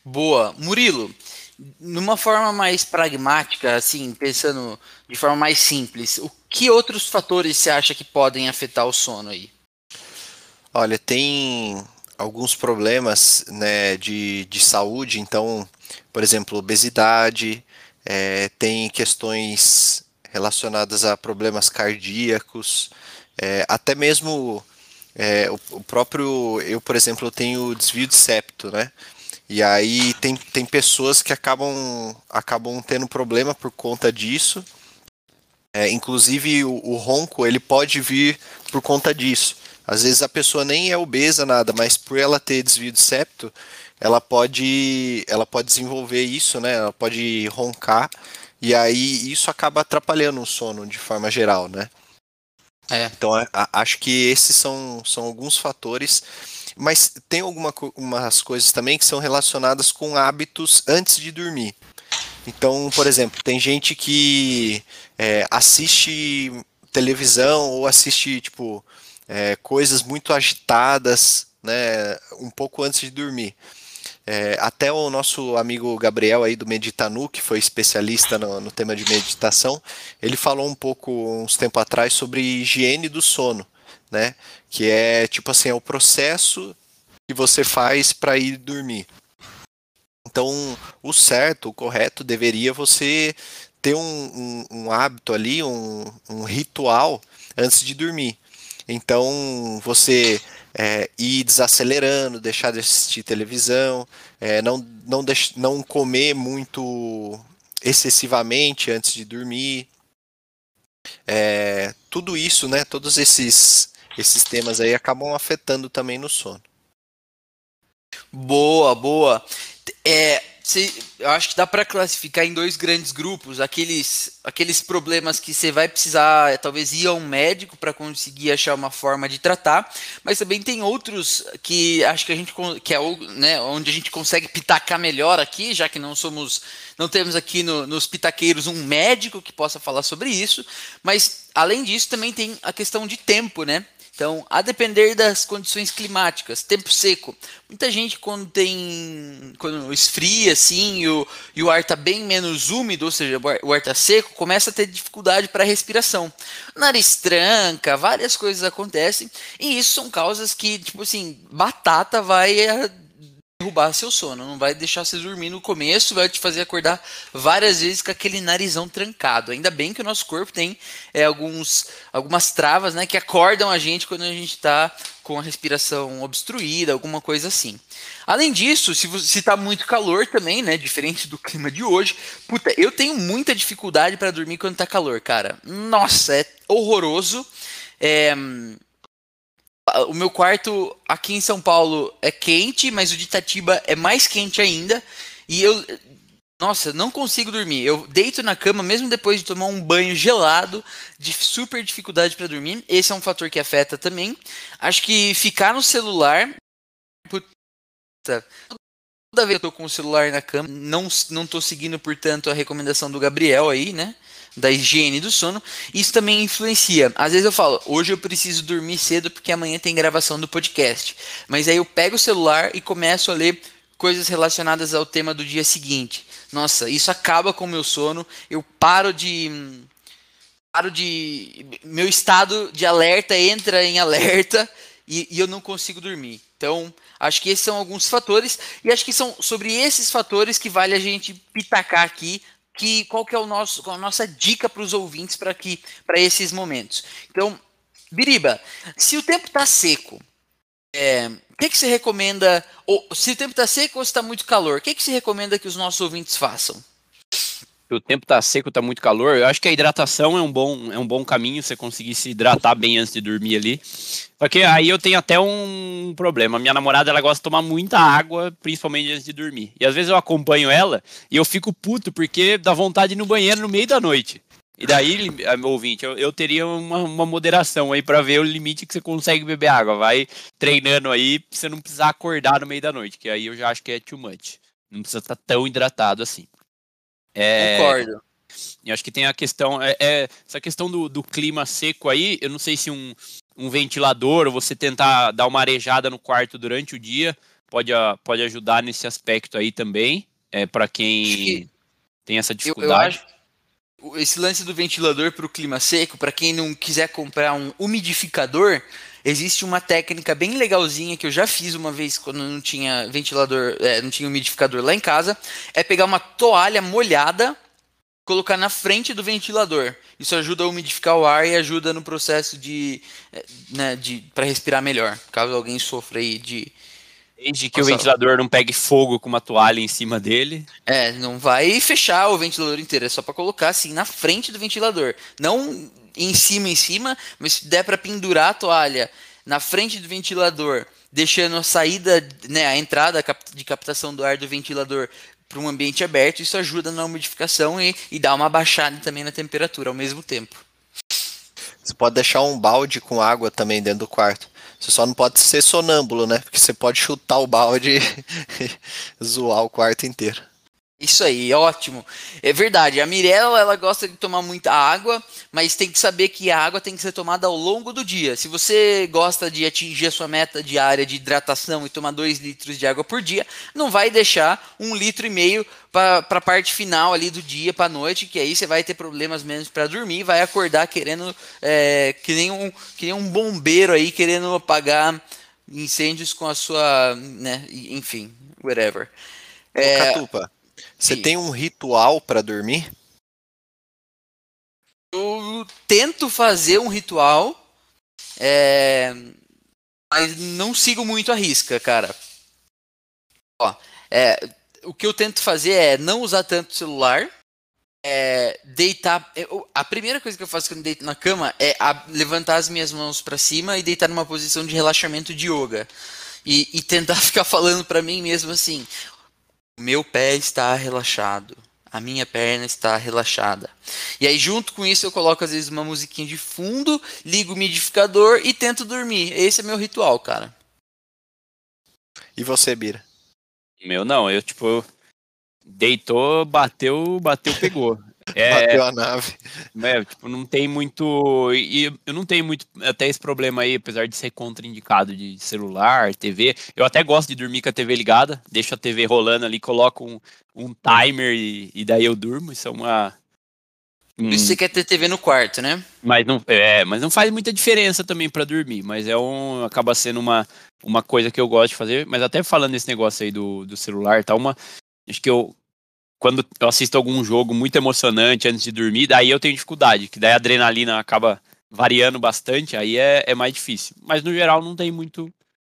Boa, Murilo. Numa forma mais pragmática, assim, pensando de forma mais simples, o que outros fatores você acha que podem afetar o sono aí? Olha, tem alguns problemas né, de, de saúde, então, por exemplo, obesidade, é, tem questões relacionadas a problemas cardíacos, é, até mesmo é, o, o, próprio, eu por exemplo, tenho desvio de septo, né? E aí tem, tem pessoas que acabam, acabam tendo problema por conta disso. É, inclusive o, o ronco ele pode vir por conta disso. Às vezes a pessoa nem é obesa nada, mas por ela ter desvio de septo, ela pode, ela pode desenvolver isso, né? Ela pode roncar e aí isso acaba atrapalhando o sono de forma geral, né? É. Então a, a, acho que esses são, são alguns fatores, mas tem algumas coisas também que são relacionadas com hábitos antes de dormir. Então, por exemplo, tem gente que é, assiste televisão ou assiste tipo é, coisas muito agitadas, né, um pouco antes de dormir. É, até o nosso amigo Gabriel aí do Meditanu, que foi especialista no, no, tema de meditação, ele falou um pouco uns tempo atrás sobre higiene do sono, né? Que é tipo assim, é o processo que você faz para ir dormir. Então, o certo, o correto, deveria você ter um, um, um hábito ali, um, um ritual antes de dormir. Então, você é, ir desacelerando, deixar de assistir televisão, é, não, não, deix, não comer muito excessivamente antes de dormir. É, tudo isso, né, todos esses, esses temas aí acabam afetando também no sono. Boa, boa. É, eu acho que dá para classificar em dois grandes grupos, aqueles, aqueles problemas que você vai precisar talvez ir a um médico para conseguir achar uma forma de tratar, mas também tem outros que acho que a gente que é né, onde a gente consegue pitacar melhor aqui, já que não somos não temos aqui no, nos pitaqueiros um médico que possa falar sobre isso, mas além disso também tem a questão de tempo, né? Então, a depender das condições climáticas, tempo seco. Muita gente quando tem. quando esfria assim e o, e o ar está bem menos úmido, ou seja, o ar está seco, começa a ter dificuldade para respiração. Nariz tranca, várias coisas acontecem. E isso são causas que, tipo assim, batata vai derrubar seu sono, não vai deixar você dormir no começo, vai te fazer acordar várias vezes com aquele narizão trancado. Ainda bem que o nosso corpo tem é, alguns, algumas travas né, que acordam a gente quando a gente está com a respiração obstruída, alguma coisa assim. Além disso, se está muito calor também, né, diferente do clima de hoje, puta, eu tenho muita dificuldade para dormir quando está calor, cara. Nossa, é horroroso. É, o meu quarto aqui em São Paulo é quente, mas o de Itatiba é mais quente ainda. E eu, nossa, não consigo dormir. Eu deito na cama mesmo depois de tomar um banho gelado, de super dificuldade para dormir. Esse é um fator que afeta também. Acho que ficar no celular. Puta, toda vez que eu tô com o celular na cama, não, não tô seguindo, portanto, a recomendação do Gabriel aí, né? Da higiene do sono, isso também influencia. Às vezes eu falo, hoje eu preciso dormir cedo porque amanhã tem gravação do podcast. Mas aí eu pego o celular e começo a ler coisas relacionadas ao tema do dia seguinte. Nossa, isso acaba com o meu sono, eu paro de paro de meu estado de alerta entra em alerta e, e eu não consigo dormir. Então, acho que esses são alguns fatores e acho que são sobre esses fatores que vale a gente pitacar aqui que qual que é o nosso, a nossa dica para os ouvintes para que para esses momentos. Então, Biriba, se o tempo está seco, é, o que, que você recomenda? Ou se o tempo está seco ou está muito calor, o que, que você recomenda que os nossos ouvintes façam? O tempo tá seco, tá muito calor, eu acho que a hidratação é um bom, é um bom caminho, você conseguir se hidratar bem antes de dormir ali. Só que aí eu tenho até um problema. Minha namorada, ela gosta de tomar muita água, principalmente antes de dormir. E às vezes eu acompanho ela e eu fico puto porque dá vontade de ir no banheiro no meio da noite. E daí, meu ouvinte, eu, eu teria uma, uma moderação aí para ver o limite que você consegue beber água. Vai treinando aí pra você não precisar acordar no meio da noite, que aí eu já acho que é too much. Não precisa estar tão hidratado assim. É, Concordo. Eu acho que tem a questão, é, é, essa questão do, do, clima seco aí, eu não sei se um, um ventilador ou você tentar dar uma arejada no quarto durante o dia pode, pode ajudar nesse aspecto aí também, é, para quem tem essa dificuldade. Eu, eu acho, esse lance do ventilador para o clima seco, para quem não quiser comprar um umidificador, Existe uma técnica bem legalzinha que eu já fiz uma vez quando não tinha ventilador, é, não tinha umidificador lá em casa, é pegar uma toalha molhada colocar na frente do ventilador. Isso ajuda a umidificar o ar e ajuda no processo de, eh, né, de para respirar melhor, caso alguém sofra aí de Desde que Nossa. o ventilador não pegue fogo com uma toalha em cima dele. É, não vai fechar o ventilador inteiro, é só para colocar assim na frente do ventilador, não em cima em cima, mas se der para pendurar a toalha na frente do ventilador, deixando a saída, né, a entrada de captação do ar do ventilador para um ambiente aberto, isso ajuda na umidificação e, e dá uma baixada também na temperatura ao mesmo tempo. Você pode deixar um balde com água também dentro do quarto. Você só não pode ser sonâmbulo, né? Porque você pode chutar o balde e zoar o quarto inteiro. Isso aí, ótimo. É verdade. A Mirella, ela gosta de tomar muita água, mas tem que saber que a água tem que ser tomada ao longo do dia. Se você gosta de atingir a sua meta diária de hidratação e tomar 2 litros de água por dia, não vai deixar um litro e meio para a parte final ali do dia para a noite, que aí você vai ter problemas menos para dormir, vai acordar querendo é, que, nem um, que nem um bombeiro aí querendo apagar incêndios com a sua, né, enfim, whatever. É, Catupa. Você tem um ritual para dormir? Eu tento fazer um ritual, é... mas não sigo muito a risca, cara. Ó, é, o que eu tento fazer é não usar tanto celular, é, deitar. Eu, a primeira coisa que eu faço quando deito na cama é a, levantar as minhas mãos para cima e deitar numa posição de relaxamento de yoga. E, e tentar ficar falando para mim mesmo assim: meu pé está relaxado, a minha perna está relaxada. E aí, junto com isso, eu coloco às vezes uma musiquinha de fundo, ligo o umidificador e tento dormir. Esse é meu ritual, cara. E você, Bira? Meu não, eu tipo deitou, bateu, bateu, pegou. É, Bateu a nave. É, tipo, não tem muito. E eu não tenho muito. Até esse problema aí, apesar de ser contraindicado de celular, TV. Eu até gosto de dormir com a TV ligada. Deixo a TV rolando ali, coloco um, um timer e, e daí eu durmo. Isso é uma. Por isso você quer ter TV no quarto, né? Mas não, é, mas não faz muita diferença também para dormir. Mas é um. Acaba sendo uma, uma coisa que eu gosto de fazer. Mas até falando desse negócio aí do, do celular, tá? Uma. Acho que eu quando eu assisto algum jogo muito emocionante antes de dormir, daí eu tenho dificuldade, que daí a adrenalina acaba variando bastante, aí é, é mais difícil. Mas no geral não tem muito,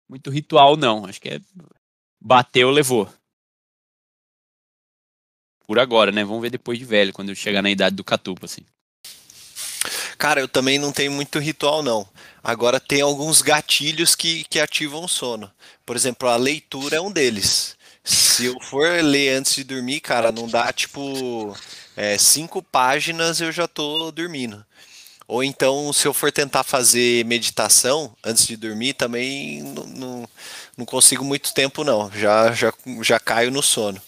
muito ritual, não. Acho que é bateu, levou. Por agora, né? Vamos ver depois de velho, quando eu chegar na idade do catupa, assim. Cara, eu também não tenho muito ritual, não. Agora tem alguns gatilhos que, que ativam o sono. Por exemplo, a leitura é um deles. Se eu for ler antes de dormir, cara, não dá tipo é, cinco páginas eu já tô dormindo. Ou então, se eu for tentar fazer meditação antes de dormir, também não, não, não consigo muito tempo, não. Já, já, já caio no sono.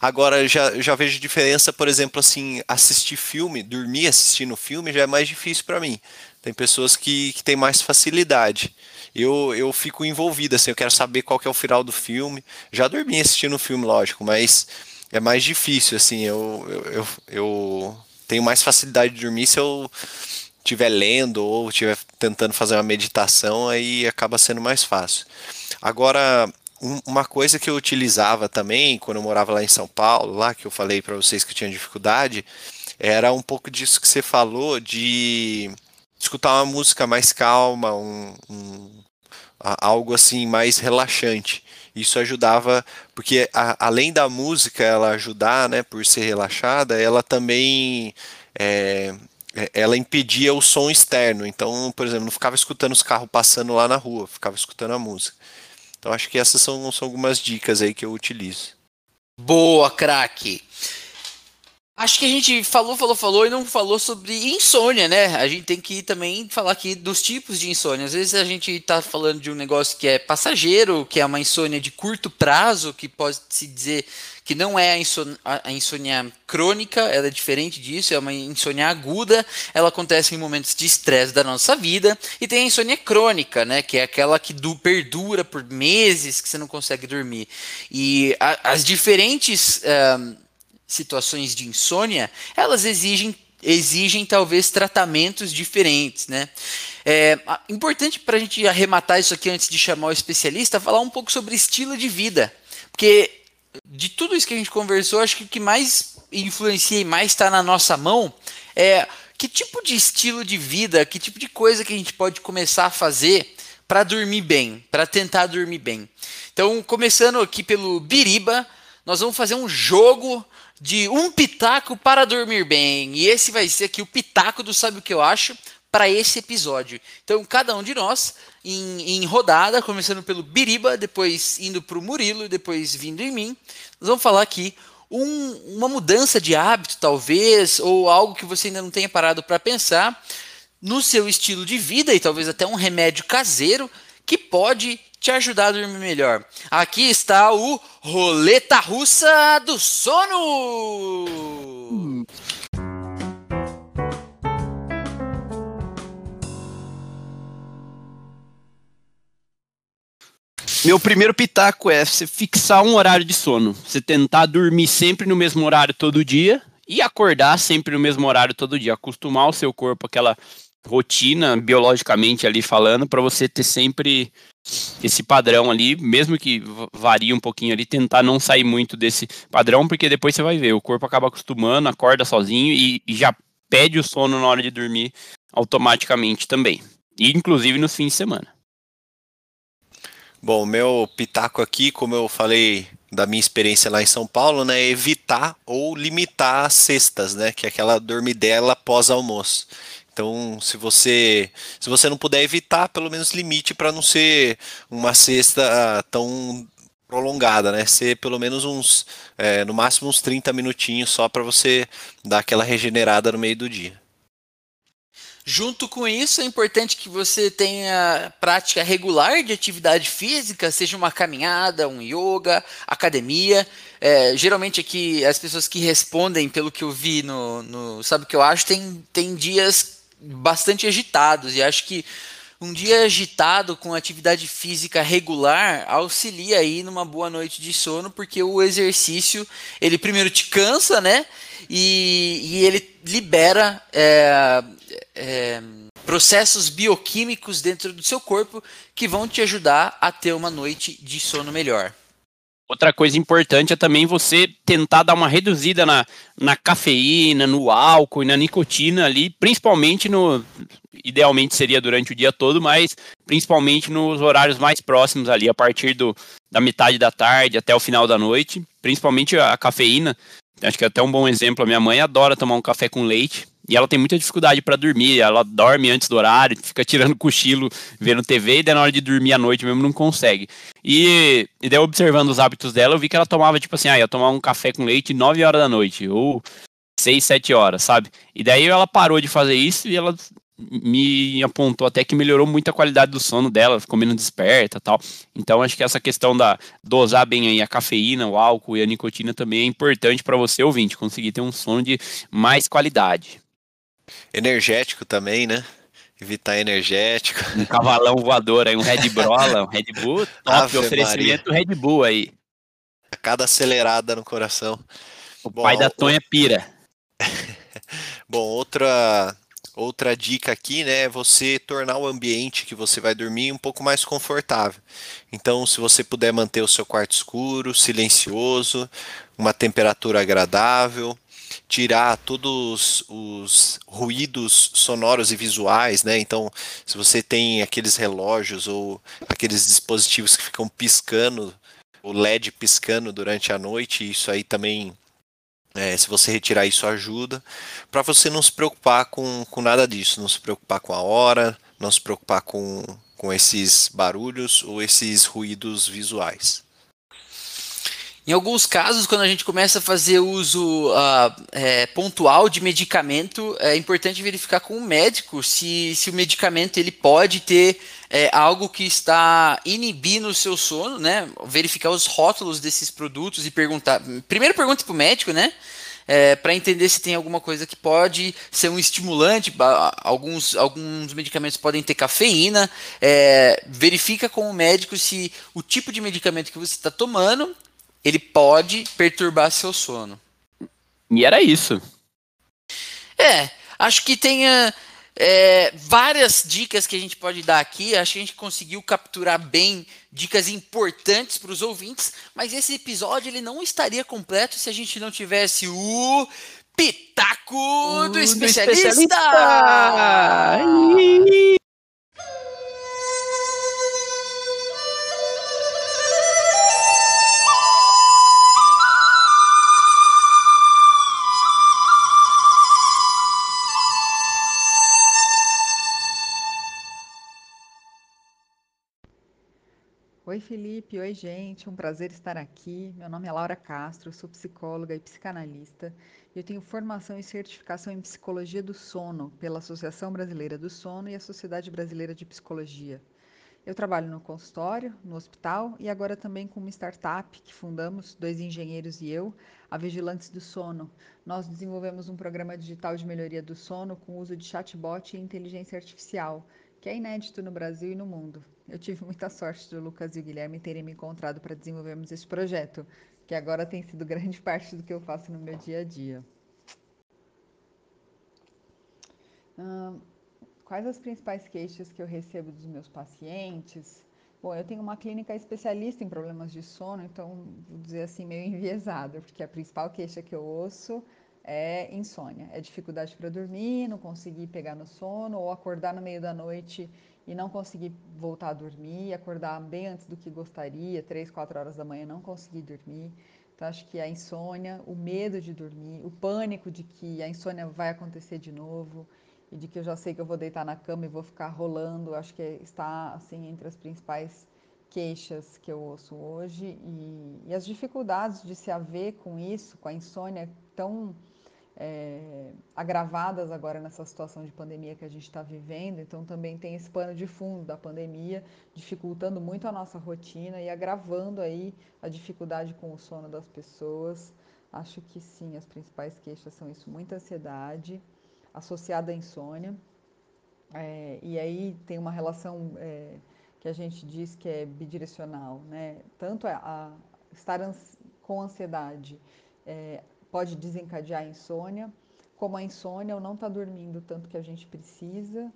Agora, já, já vejo diferença, por exemplo, assim, assistir filme, dormir assistindo filme já é mais difícil para mim. Tem pessoas que, que têm mais facilidade eu, eu fico envolvido, assim, eu quero saber qual que é o final do filme. Já dormi assistindo o filme, lógico, mas é mais difícil, assim, eu, eu, eu, eu tenho mais facilidade de dormir se eu estiver lendo ou estiver tentando fazer uma meditação, aí acaba sendo mais fácil. Agora, um, uma coisa que eu utilizava também, quando eu morava lá em São Paulo, lá que eu falei para vocês que eu tinha dificuldade, era um pouco disso que você falou, de escutar uma música mais calma, um, um, algo assim mais relaxante. Isso ajudava, porque a, além da música ela ajudar, né, por ser relaxada, ela também é, é, ela impedia o som externo. Então, por exemplo, não ficava escutando os carros passando lá na rua, ficava escutando a música. Então, acho que essas são, são algumas dicas aí que eu utilizo. Boa, craque! Acho que a gente falou, falou, falou e não falou sobre insônia, né? A gente tem que também falar aqui dos tipos de insônia. Às vezes a gente tá falando de um negócio que é passageiro, que é uma insônia de curto prazo, que pode se dizer que não é a insônia, a insônia crônica, ela é diferente disso, é uma insônia aguda, ela acontece em momentos de estresse da nossa vida, e tem a insônia crônica, né, que é aquela que do, perdura por meses, que você não consegue dormir. E a, as diferentes. Situações de insônia, elas exigem exigem talvez tratamentos diferentes, né? É importante para a gente arrematar isso aqui antes de chamar o especialista, falar um pouco sobre estilo de vida, porque de tudo isso que a gente conversou, acho que o que mais influencia e mais está na nossa mão é que tipo de estilo de vida, que tipo de coisa que a gente pode começar a fazer para dormir bem, para tentar dormir bem. Então, começando aqui pelo Biriba, nós vamos fazer um jogo de um pitaco para dormir bem. E esse vai ser aqui o pitaco do Sabe o que eu acho para esse episódio. Então, cada um de nós, em, em rodada, começando pelo Biriba, depois indo para o Murilo, depois vindo em mim, nós vamos falar aqui um, uma mudança de hábito, talvez, ou algo que você ainda não tenha parado para pensar no seu estilo de vida e talvez até um remédio caseiro que pode te ajudar a dormir melhor. Aqui está o Roleta Russa do Sono! Meu primeiro pitaco é você fixar um horário de sono. Você tentar dormir sempre no mesmo horário todo dia e acordar sempre no mesmo horário todo dia. Acostumar o seu corpo àquela rotina, biologicamente ali falando, para você ter sempre esse padrão ali, mesmo que varie um pouquinho ali, tentar não sair muito desse padrão, porque depois você vai ver, o corpo acaba acostumando, acorda sozinho e, e já pede o sono na hora de dormir automaticamente também. E inclusive nos fins de semana. Bom, meu pitaco aqui, como eu falei da minha experiência lá em São Paulo, né, é evitar ou limitar as cestas, né, que é aquela dormidela pós-almoço. Então, se você se você não puder evitar, pelo menos limite para não ser uma cesta tão prolongada, né? Ser pelo menos uns, é, no máximo uns 30 minutinhos só para você dar aquela regenerada no meio do dia. Junto com isso, é importante que você tenha prática regular de atividade física, seja uma caminhada, um yoga, academia. É, geralmente aqui as pessoas que respondem, pelo que eu vi no, no sabe o que eu acho, tem, tem dias bastante agitados e acho que um dia agitado com atividade física regular auxilia aí numa boa noite de sono, porque o exercício ele primeiro te cansa, né? E, e ele libera é, é, processos bioquímicos dentro do seu corpo que vão te ajudar a ter uma noite de sono melhor. Outra coisa importante é também você tentar dar uma reduzida na, na cafeína, no álcool e na nicotina ali, principalmente no. Idealmente seria durante o dia todo, mas principalmente nos horários mais próximos ali, a partir do, da metade da tarde até o final da noite. Principalmente a cafeína. Acho que é até um bom exemplo. A minha mãe adora tomar um café com leite. E ela tem muita dificuldade para dormir, ela dorme antes do horário, fica tirando cochilo, vendo TV, e daí na hora de dormir à noite mesmo não consegue. E, e daí observando os hábitos dela, eu vi que ela tomava, tipo assim, ah, ia tomar um café com leite 9 horas da noite, ou 6, 7 horas, sabe? E daí ela parou de fazer isso e ela me apontou até que melhorou muito a qualidade do sono dela, ficou menos desperta tal. Então acho que essa questão da dosar bem a cafeína, o álcool e a nicotina também é importante para você ouvinte, conseguir ter um sono de mais qualidade. Energético também, né? Evitar energético. Um cavalão voador aí, um Red Brola, um Red Bull, top, Ave oferecimento Maria. Red Bull aí. A cada acelerada no coração. O Bom, pai da Tonha pira. Bom, outra outra dica aqui, né, é você tornar o ambiente que você vai dormir um pouco mais confortável. Então, se você puder manter o seu quarto escuro, silencioso, uma temperatura agradável, tirar todos os ruídos sonoros e visuais, né? Então, se você tem aqueles relógios ou aqueles dispositivos que ficam piscando, o LED piscando durante a noite, isso aí também, é, se você retirar isso, ajuda. Para você não se preocupar com, com nada disso, não se preocupar com a hora, não se preocupar com, com esses barulhos ou esses ruídos visuais. Em alguns casos, quando a gente começa a fazer uso uh, é, pontual de medicamento, é importante verificar com o médico se, se o medicamento ele pode ter é, algo que está inibindo o seu sono, né? Verificar os rótulos desses produtos e perguntar. Primeiro pergunta para o médico, né? É, para entender se tem alguma coisa que pode ser um estimulante. Alguns, alguns medicamentos podem ter cafeína. É, verifica com o médico se o tipo de medicamento que você está tomando ele pode perturbar seu sono. E era isso. É, acho que tenha. É, várias dicas que a gente pode dar aqui. Acho que a gente conseguiu capturar bem dicas importantes para os ouvintes, mas esse episódio ele não estaria completo se a gente não tivesse o Pitaco uh, do Especialista! Do especialista! Oi, Felipe. Oi, gente. Um prazer estar aqui. Meu nome é Laura Castro, sou psicóloga e psicanalista. Eu tenho formação e certificação em psicologia do sono pela Associação Brasileira do Sono e a Sociedade Brasileira de Psicologia. Eu trabalho no consultório, no hospital e agora também com uma startup que fundamos, dois engenheiros e eu, a Vigilantes do Sono. Nós desenvolvemos um programa digital de melhoria do sono com uso de chatbot e inteligência artificial que é inédito no Brasil e no mundo. Eu tive muita sorte do Lucas e o Guilherme terem me encontrado para desenvolvermos esse projeto, que agora tem sido grande parte do que eu faço no meu dia a dia. Hum, quais as principais queixas que eu recebo dos meus pacientes? Bom, eu tenho uma clínica especialista em problemas de sono, então vou dizer assim meio enviesada, porque a principal queixa que eu ouço é insônia, é dificuldade para dormir, não conseguir pegar no sono ou acordar no meio da noite e não conseguir voltar a dormir, acordar bem antes do que gostaria, três, quatro horas da manhã, não conseguir dormir. Então, acho que a insônia, o medo de dormir, o pânico de que a insônia vai acontecer de novo e de que eu já sei que eu vou deitar na cama e vou ficar rolando, acho que está assim entre as principais queixas que eu ouço hoje e, e as dificuldades de se haver com isso, com a insônia tão é, agravadas agora nessa situação de pandemia que a gente está vivendo. Então, também tem esse pano de fundo da pandemia, dificultando muito a nossa rotina e agravando aí a dificuldade com o sono das pessoas. Acho que sim, as principais queixas são isso: muita ansiedade associada à insônia. É, e aí tem uma relação é, que a gente diz que é bidirecional, né? Tanto a, a estar com ansiedade é, pode desencadear a insônia, como a insônia ou não está dormindo tanto que a gente precisa,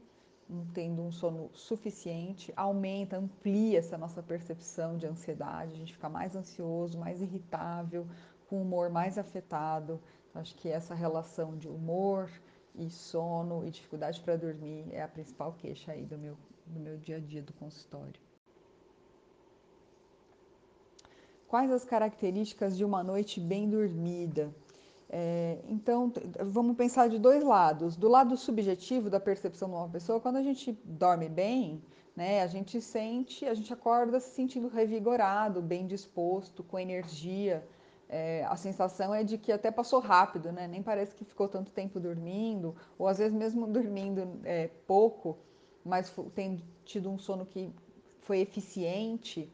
tendo um sono suficiente, aumenta, amplia essa nossa percepção de ansiedade, a gente fica mais ansioso, mais irritável, com o humor mais afetado. Então, acho que essa relação de humor e sono e dificuldade para dormir é a principal queixa aí do meu, do meu dia a dia do consultório. Quais as características de uma noite bem dormida? É, então, vamos pensar de dois lados. Do lado subjetivo da percepção de uma pessoa, quando a gente dorme bem, né, a gente sente, a gente acorda se sentindo revigorado, bem disposto, com energia. É, a sensação é de que até passou rápido, né? nem parece que ficou tanto tempo dormindo, ou às vezes mesmo dormindo é, pouco, mas tendo tido um sono que foi eficiente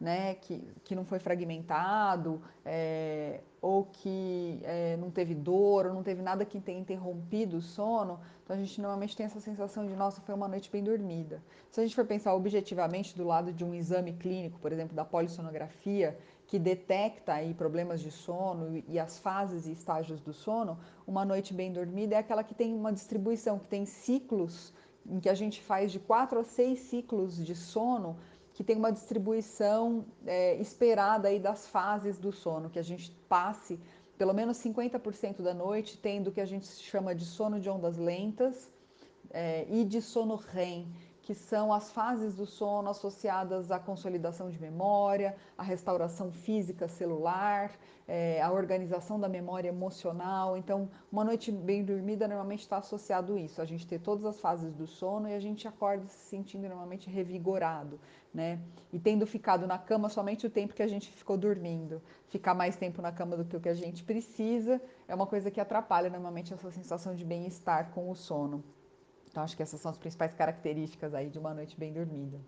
né, que, que não foi fragmentado, é, ou que é, não teve dor, ou não teve nada que tenha interrompido o sono, então a gente normalmente tem essa sensação de, nossa, foi uma noite bem dormida. Se a gente for pensar objetivamente do lado de um exame clínico, por exemplo, da polissonografia, que detecta aí problemas de sono e as fases e estágios do sono, uma noite bem dormida é aquela que tem uma distribuição, que tem ciclos em que a gente faz de quatro a seis ciclos de sono que tem uma distribuição é, esperada aí das fases do sono, que a gente passe pelo menos 50% da noite tendo o que a gente chama de sono de ondas lentas é, e de sono REM, que são as fases do sono associadas à consolidação de memória, à restauração física celular, é, à organização da memória emocional. Então, uma noite bem dormida normalmente está associado a isso, a gente ter todas as fases do sono e a gente acorda se sentindo normalmente revigorado, né? E tendo ficado na cama somente o tempo que a gente ficou dormindo. Ficar mais tempo na cama do que o que a gente precisa é uma coisa que atrapalha normalmente essa sensação de bem-estar com o sono. Então, acho que essas são as principais características aí de uma noite bem dormida.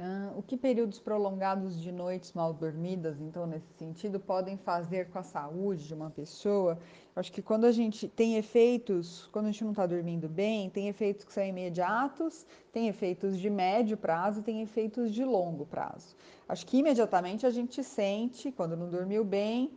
Uh, o que períodos prolongados de noites mal dormidas, então, nesse sentido, podem fazer com a saúde de uma pessoa? Acho que quando a gente tem efeitos, quando a gente não está dormindo bem, tem efeitos que são imediatos, tem efeitos de médio prazo, tem efeitos de longo prazo. Acho que imediatamente a gente sente, quando não dormiu bem,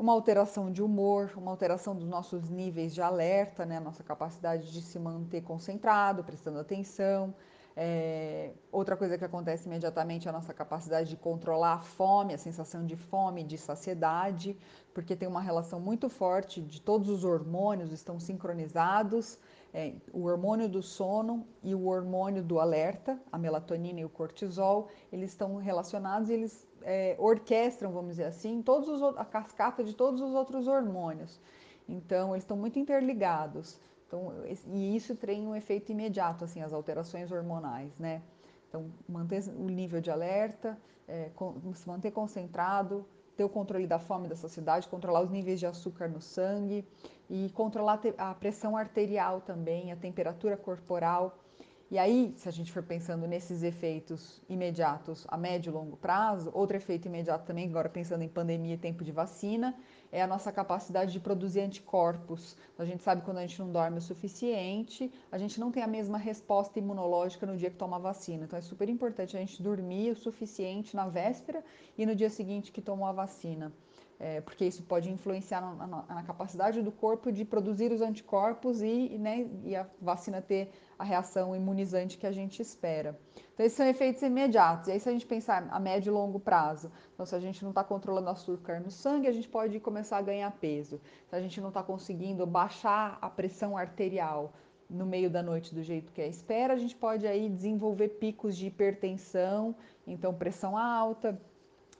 uma alteração de humor, uma alteração dos nossos níveis de alerta, né? nossa capacidade de se manter concentrado, prestando atenção. É, outra coisa que acontece imediatamente é a nossa capacidade de controlar a fome, a sensação de fome, de saciedade, porque tem uma relação muito forte de todos os hormônios estão sincronizados, é, o hormônio do sono e o hormônio do alerta, a melatonina e o cortisol, eles estão relacionados e eles é, orquestram, vamos dizer assim, todos os, a cascata de todos os outros hormônios. Então, eles estão muito interligados. Então, e isso tem um efeito imediato, assim, as alterações hormonais, né? Então, manter o nível de alerta, é, se manter concentrado, ter o controle da fome da saciedade, controlar os níveis de açúcar no sangue e controlar a pressão arterial também, a temperatura corporal. E aí, se a gente for pensando nesses efeitos imediatos a médio e longo prazo, outro efeito imediato também, agora pensando em pandemia e tempo de vacina, é a nossa capacidade de produzir anticorpos. A gente sabe que quando a gente não dorme o suficiente, a gente não tem a mesma resposta imunológica no dia que toma a vacina. Então é super importante a gente dormir o suficiente na véspera e no dia seguinte que tomou a vacina é, porque isso pode influenciar na, na, na, capacidade do corpo de produzir os anticorpos e, né, e a vacina ter a reação imunizante que a gente espera. Então, esses são efeitos imediatos. E aí, se a gente pensar a médio e longo prazo, então, se a gente não está controlando açúcar no sangue, a gente pode começar a ganhar peso. Se a gente não está conseguindo baixar a pressão arterial no meio da noite do jeito que é espera, a gente pode aí desenvolver picos de hipertensão, então pressão alta,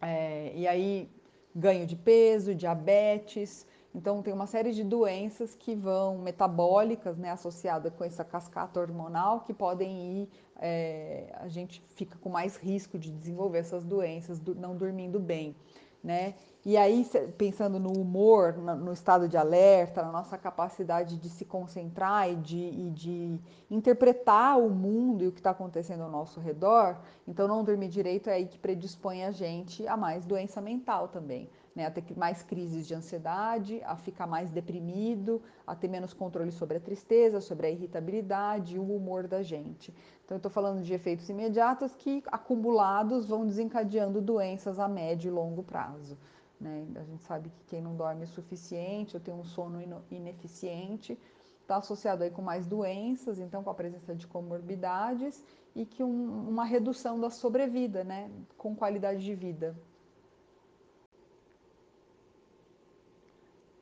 é, e aí ganho de peso, diabetes. Então, tem uma série de doenças que vão metabólicas, né, associadas com essa cascata hormonal, que podem ir, é, a gente fica com mais risco de desenvolver essas doenças, do, não dormindo bem né? E aí, pensando no humor, no estado de alerta, na nossa capacidade de se concentrar e de, e de interpretar o mundo e o que está acontecendo ao nosso redor, então não dormir direito é aí que predispõe a gente a mais doença mental também, né? A ter mais crises de ansiedade, a ficar mais deprimido, a ter menos controle sobre a tristeza, sobre a irritabilidade e o humor da gente. Então, eu estou falando de efeitos imediatos que, acumulados, vão desencadeando doenças a médio e longo prazo. Né? A gente sabe que quem não dorme o suficiente ou tem um sono ineficiente está associado aí com mais doenças, então com a presença de comorbidades e que um, uma redução da sobrevida, né? com qualidade de vida.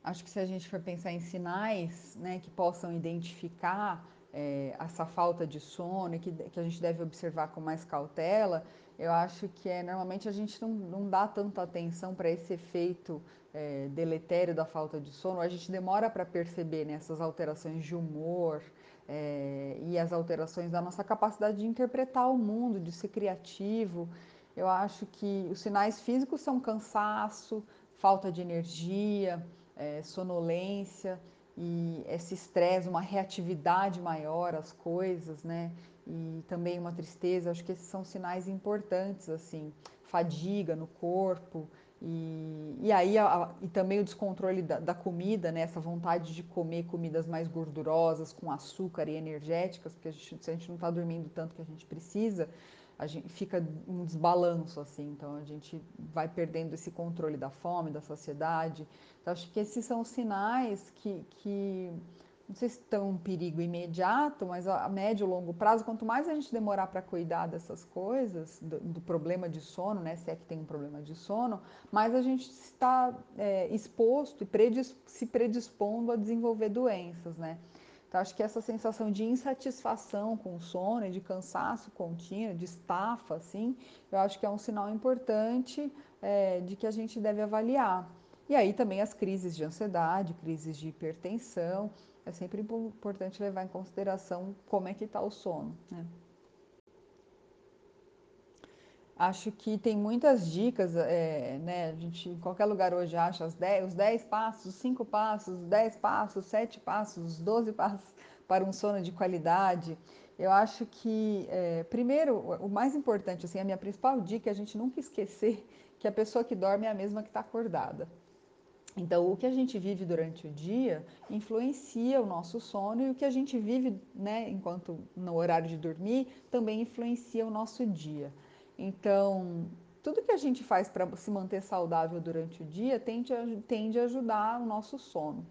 Acho que se a gente for pensar em sinais né, que possam identificar é, essa falta de sono e que, que a gente deve observar com mais cautela, eu acho que é normalmente a gente não, não dá tanta atenção para esse efeito é, deletério da falta de sono, a gente demora para perceber né, essas alterações de humor é, e as alterações da nossa capacidade de interpretar o mundo, de ser criativo. Eu acho que os sinais físicos são cansaço, falta de energia, é, sonolência e esse estresse, uma reatividade maior às coisas, né? E também uma tristeza, acho que esses são sinais importantes, assim, fadiga no corpo, e, e aí a, e também o descontrole da, da, comida, né? essa vontade de comer comidas mais gordurosas, com açúcar e energéticas, porque a gente, se a gente não está dormindo tanto que a gente precisa, a gente fica um desbalanço assim, então a gente vai perdendo esse controle da fome, da saciedade. Então, acho que esses são sinais que, que não sei se estão um perigo imediato, mas a médio e longo prazo, quanto mais a gente demorar para cuidar dessas coisas, do, do, problema de sono, né, se é que tem um problema de sono, mais a gente está é, exposto e predis, se predispondo a desenvolver doenças, né? Então, acho que essa sensação de insatisfação com o sono de cansaço contínuo, de estafa, assim, eu acho que é um sinal importante é, de que a gente deve avaliar. E aí também as crises de ansiedade, crises de hipertensão, é sempre importante levar em consideração como é que está o sono. Né? Acho que tem muitas dicas, é, né? A gente em qualquer lugar hoje acha os 10, os 10 passos, os 5 passos, os 10 passos, os 7 passos, os 12 passos para um sono de qualidade. Eu acho que, é, primeiro, o mais importante, assim, a minha principal dica é a gente nunca esquecer que a pessoa que dorme é a mesma que está acordada. Então, o que a gente vive durante o dia influencia o nosso sono e o que a gente vive, né, enquanto no horário de dormir, também influencia o nosso dia. Então, tudo que a gente faz para se manter saudável durante o dia tende a, tende a ajudar o nosso sono.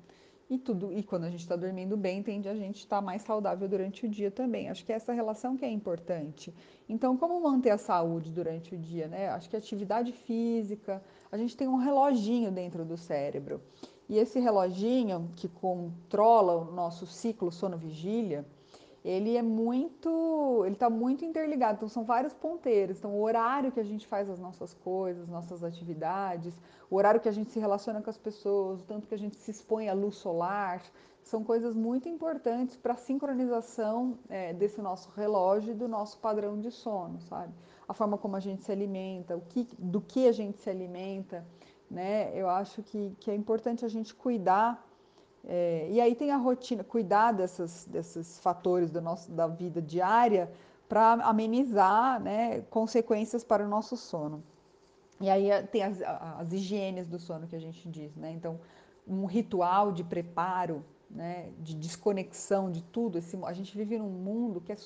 E tudo, e quando a gente está dormindo bem, tende a gente estar tá mais saudável durante o dia também. Acho que é essa relação que é importante. Então, como manter a saúde durante o dia, né? Acho que atividade física, a gente tem um reloginho dentro do cérebro. E esse reloginho que controla o nosso ciclo sono-vigília, ele é muito, ele está muito interligado. Então são vários ponteiros. Então o horário que a gente faz as nossas coisas, nossas atividades, o horário que a gente se relaciona com as pessoas, o tanto que a gente se expõe à luz solar, são coisas muito importantes para a sincronização é, desse nosso relógio e do nosso padrão de sono, sabe? A forma como a gente se alimenta, o que, do que a gente se alimenta, né? Eu acho que, que é importante a gente cuidar é, e aí tem a rotina, cuidar dessas, desses fatores do nosso, da vida diária para amenizar né, consequências para o nosso sono. E aí eh, tem as, as higienes do sono que a gente diz, né? Então, um ritual de preparo, né, de desconexão de tudo. Esse, a gente vive num mundo que é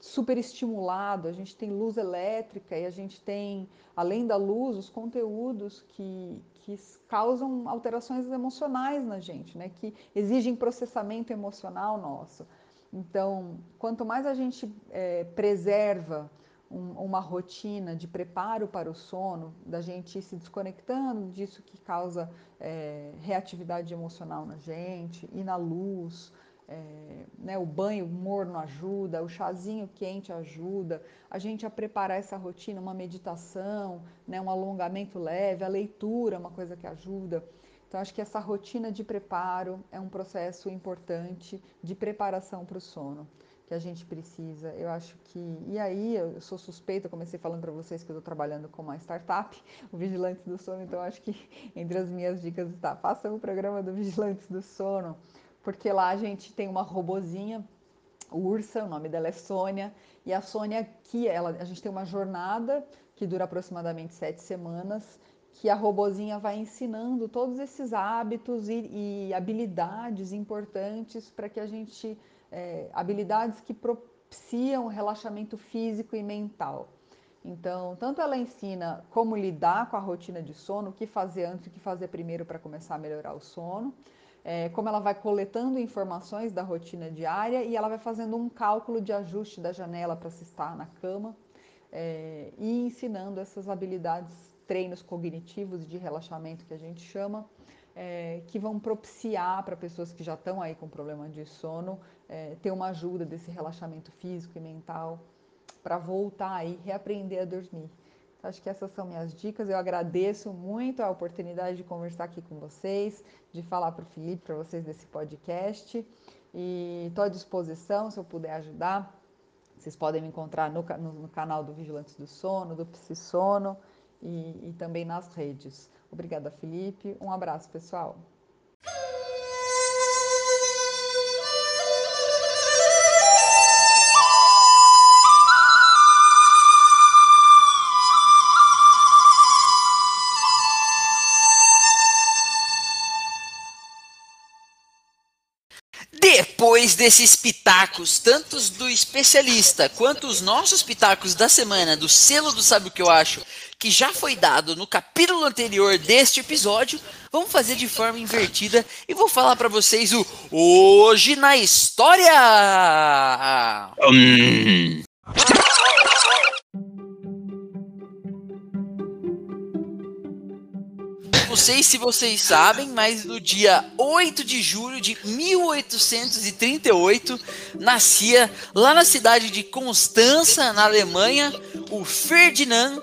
super estimulado, a gente tem luz elétrica e a gente tem, além da luz, os conteúdos que, que causam alterações emocionais na gente, né? que exigem processamento emocional nosso. Então, quanto mais a gente é, preserva um, uma rotina de preparo para o sono, da gente se desconectando disso que causa é, reatividade emocional na gente, e na luz, é, né, o banho morno ajuda, o chazinho quente ajuda, a gente a preparar essa rotina, uma meditação, né, um alongamento leve, a leitura é uma coisa que ajuda. Então, acho que essa rotina de preparo é um processo importante de preparação para o sono que a gente precisa. Eu acho que. E aí, eu sou suspeita, comecei falando para vocês que eu estou trabalhando com uma startup, o Vigilantes do Sono, então acho que entre as minhas dicas está: façam o programa do Vigilantes do Sono porque lá a gente tem uma robozinha, Ursa, o nome dela é Sônia, e a Sônia aqui, ela, a gente tem uma jornada que dura aproximadamente sete semanas, que a robozinha vai ensinando todos esses hábitos e, e habilidades importantes para que a gente, é, habilidades que propiciam relaxamento físico e mental. Então, tanto ela ensina como lidar com a rotina de sono, o que fazer antes, o que fazer primeiro para começar a melhorar o sono, é, como ela vai coletando informações da rotina diária e ela vai fazendo um cálculo de ajuste da janela para se estar na cama é, e ensinando essas habilidades, treinos cognitivos de relaxamento que a gente chama, é, que vão propiciar para pessoas que já estão aí com problema de sono é, ter uma ajuda desse relaxamento físico e mental para voltar aí, reaprender a dormir. Acho que essas são minhas dicas. Eu agradeço muito a oportunidade de conversar aqui com vocês, de falar para o Felipe, para vocês desse podcast. E estou à disposição, se eu puder ajudar. Vocês podem me encontrar no, no, no canal do Vigilantes do Sono, do Psi Sono e, e também nas redes. Obrigada, Felipe. Um abraço, pessoal. Depois desses pitacos, tantos do especialista quanto os nossos pitacos da semana do selo do Sabe o que eu acho, que já foi dado no capítulo anterior deste episódio, vamos fazer de forma invertida e vou falar para vocês o Hoje na História! Hum. Sei se vocês sabem, mas no dia 8 de julho de 1838 nascia lá na cidade de Constança, na Alemanha, o Ferdinand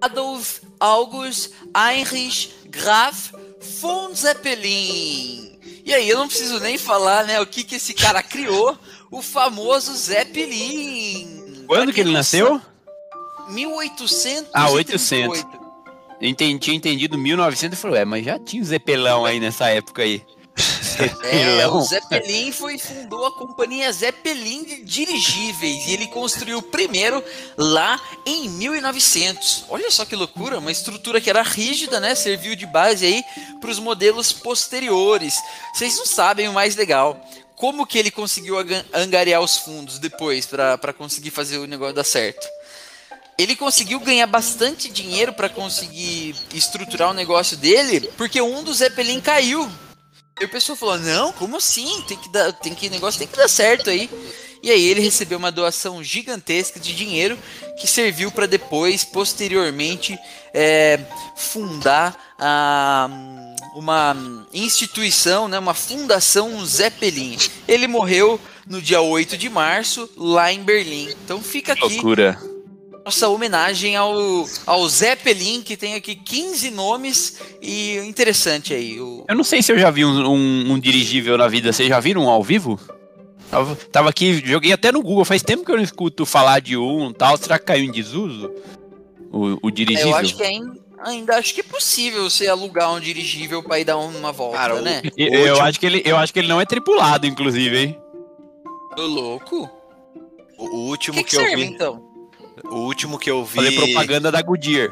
Adolf August Heinrich Graf von Zeppelin. E aí, eu não preciso nem falar, né, o que que esse cara criou, o famoso Zeppelin. Quando que ele nasceu? 1838. Ah, 800. Entendi, tinha entendido 1900 e falou, é, mas já tinha o Zeppelão aí nessa época aí. É, o Zeppelin foi fundou a companhia Zeppelin de dirigíveis e ele construiu o primeiro lá em 1900. Olha só que loucura, uma estrutura que era rígida, né? Serviu de base aí para os modelos posteriores. Vocês não sabem o mais legal. Como que ele conseguiu angariar os fundos depois para conseguir fazer o negócio dar certo? Ele conseguiu ganhar bastante dinheiro para conseguir estruturar o negócio dele, porque um dos Zeppelin caiu. E o pessoal falou: "Não, como assim? Tem que dar, tem que negócio tem que dar certo aí". E aí ele recebeu uma doação gigantesca de dinheiro que serviu para depois, posteriormente, é, fundar a, uma instituição, né, uma fundação Zeppelin. Ele morreu no dia 8 de março, lá em Berlim. Então fica aqui Loucura. Nossa homenagem ao, ao Zeppelin, que tem aqui 15 nomes e interessante aí. O... Eu não sei se eu já vi um, um- um dirigível na vida. Vocês já viram um ao vivo? Tava, tava aqui, joguei até no Google. Faz tempo que eu não escuto falar de um tal. Será que caiu em desuso? O, o dirigível? Eu acho que ainda, ainda acho que é possível você alugar um dirigível para ir dar uma volta, Cara, né? Eu, o eu último- acho que ele, eu acho que ele não é tripulado, inclusive, hein? Ô, louco. O último que, que, que eu serve, vi. então? O último que eu vi. Fazer propaganda da Goodyear.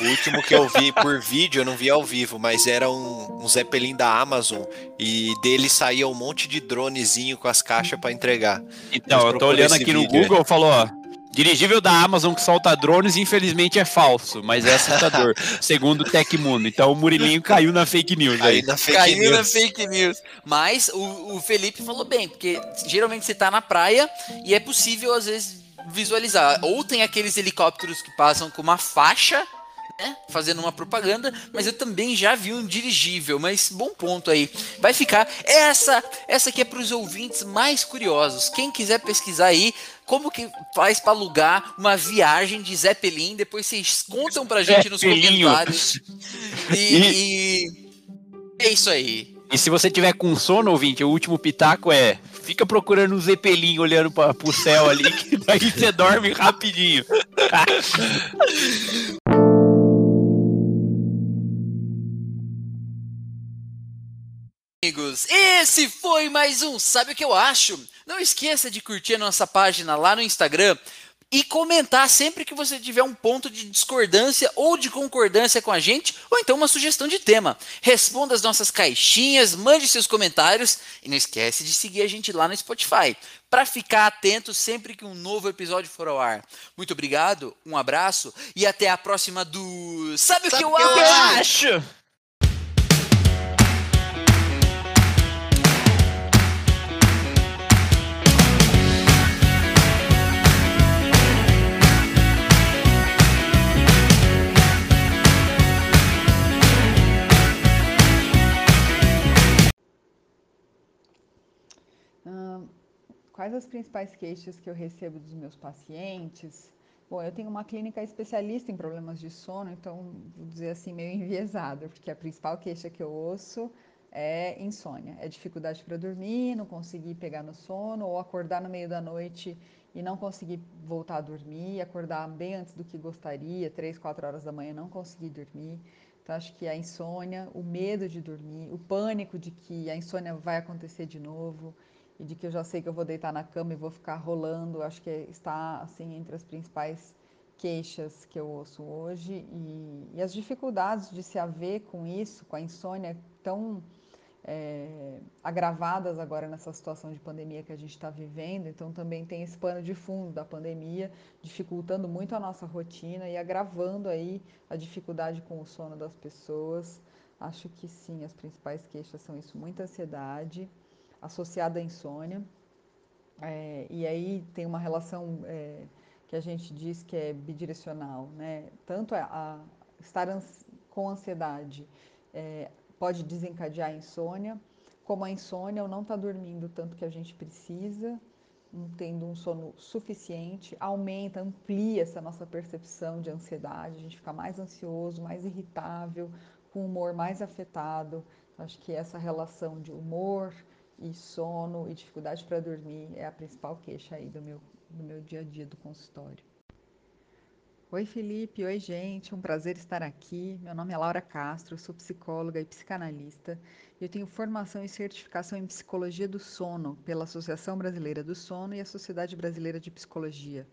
O último que eu vi por vídeo, eu não vi ao vivo, mas era um, um Zeppelin da Amazon. E dele saía um monte de dronezinho com as caixas pra entregar. Então, eu tô olhando aqui no vídeo, Google, falou, ó. Dirigível da Amazon que solta drones, infelizmente é falso, mas é assustador, segundo o Tecmundo. Então o Murilinho caiu na fake news Aí aí. na fake Caiu news. na fake news. Mas o, o Felipe falou bem, porque geralmente você tá na praia e é possível, às vezes, visualizar. Ou tem aqueles helicópteros que passam com uma faixa, né? Fazendo uma propaganda, mas eu também já vi um dirigível, mas bom ponto aí. Vai ficar. Essa, essa aqui é para os ouvintes mais curiosos. Quem quiser pesquisar aí, como que faz para alugar uma viagem de Zeppelin, depois vocês contam pra gente nos comentários. E, e é isso aí. E se você tiver com sono, ouvinte, o último pitaco é: fica procurando um zeppelin olhando pra, pro céu ali, que daí você dorme rapidinho. Amigos, esse foi mais um Sabe o que eu acho? Não esqueça de curtir a nossa página lá no Instagram e comentar sempre que você tiver um ponto de discordância ou de concordância com a gente, ou então uma sugestão de tema. Responda as nossas caixinhas, mande seus comentários e não esquece de seguir a gente lá no Spotify para ficar atento sempre que um novo episódio for ao ar. Muito obrigado, um abraço e até a próxima do Sabe, o que eu acho? acho? Quais as principais queixas que eu recebo dos meus pacientes? Bom, eu tenho uma clínica especialista em problemas de sono, então vou dizer assim meio enviesada, porque a principal queixa que eu ouço é insônia, é dificuldade para dormir, não conseguir pegar no sono ou acordar no meio da noite e não conseguir voltar a dormir, acordar bem antes do que gostaria, três, quatro horas da manhã não conseguir dormir. Então acho que a insônia, o medo de dormir, o pânico de que a insônia vai acontecer de novo e de que eu já sei que eu vou deitar na cama e vou ficar rolando, acho que está assim entre as principais queixas que eu ouço hoje e, e as dificuldades de se haver com isso, com a insônia tão é, agravadas agora nessa situação de pandemia que a gente está vivendo. Então também tem esse pano de fundo da pandemia dificultando muito a nossa rotina e agravando aí a dificuldade com o sono das pessoas. Acho que sim, as principais queixas são isso, muita ansiedade associada à insônia. É, e aí tem uma relação é, que a gente diz que é bidirecional, né? Tanto a, a estar com ansiedade é, pode desencadear a insônia, como a insônia ou não estar tá dormindo tanto que a gente precisa, não tendo um sono suficiente, aumenta, amplia essa nossa percepção de ansiedade, a gente fica mais ansioso, mais irritável, com o humor mais afetado. Acho que essa relação de humor, e sono e dificuldade para dormir é a principal queixa aí do meu, do meu dia a dia do consultório. Oi Felipe, oi gente, um prazer estar aqui. Meu nome é Laura Castro, sou psicóloga e psicanalista. Eu tenho formação e certificação em psicologia do sono pela Associação Brasileira do Sono e a Sociedade Brasileira de Psicologia.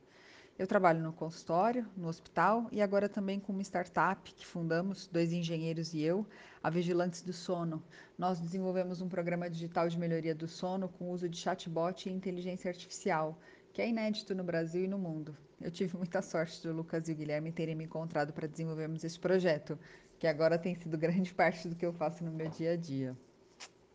Eu trabalho no consultório, no hospital e agora também com uma startup que fundamos, dois engenheiros e eu, a Vigilantes do Sono. Nós desenvolvemos um programa digital de melhoria do sono com uso de chatbot e inteligência artificial, que é inédito no Brasil e no mundo. eu tive muita sorte do Lucas e o Guilherme terem me encontrado para desenvolvermos esse projeto, que agora tem sido grande parte do que eu faço no meu dia a dia.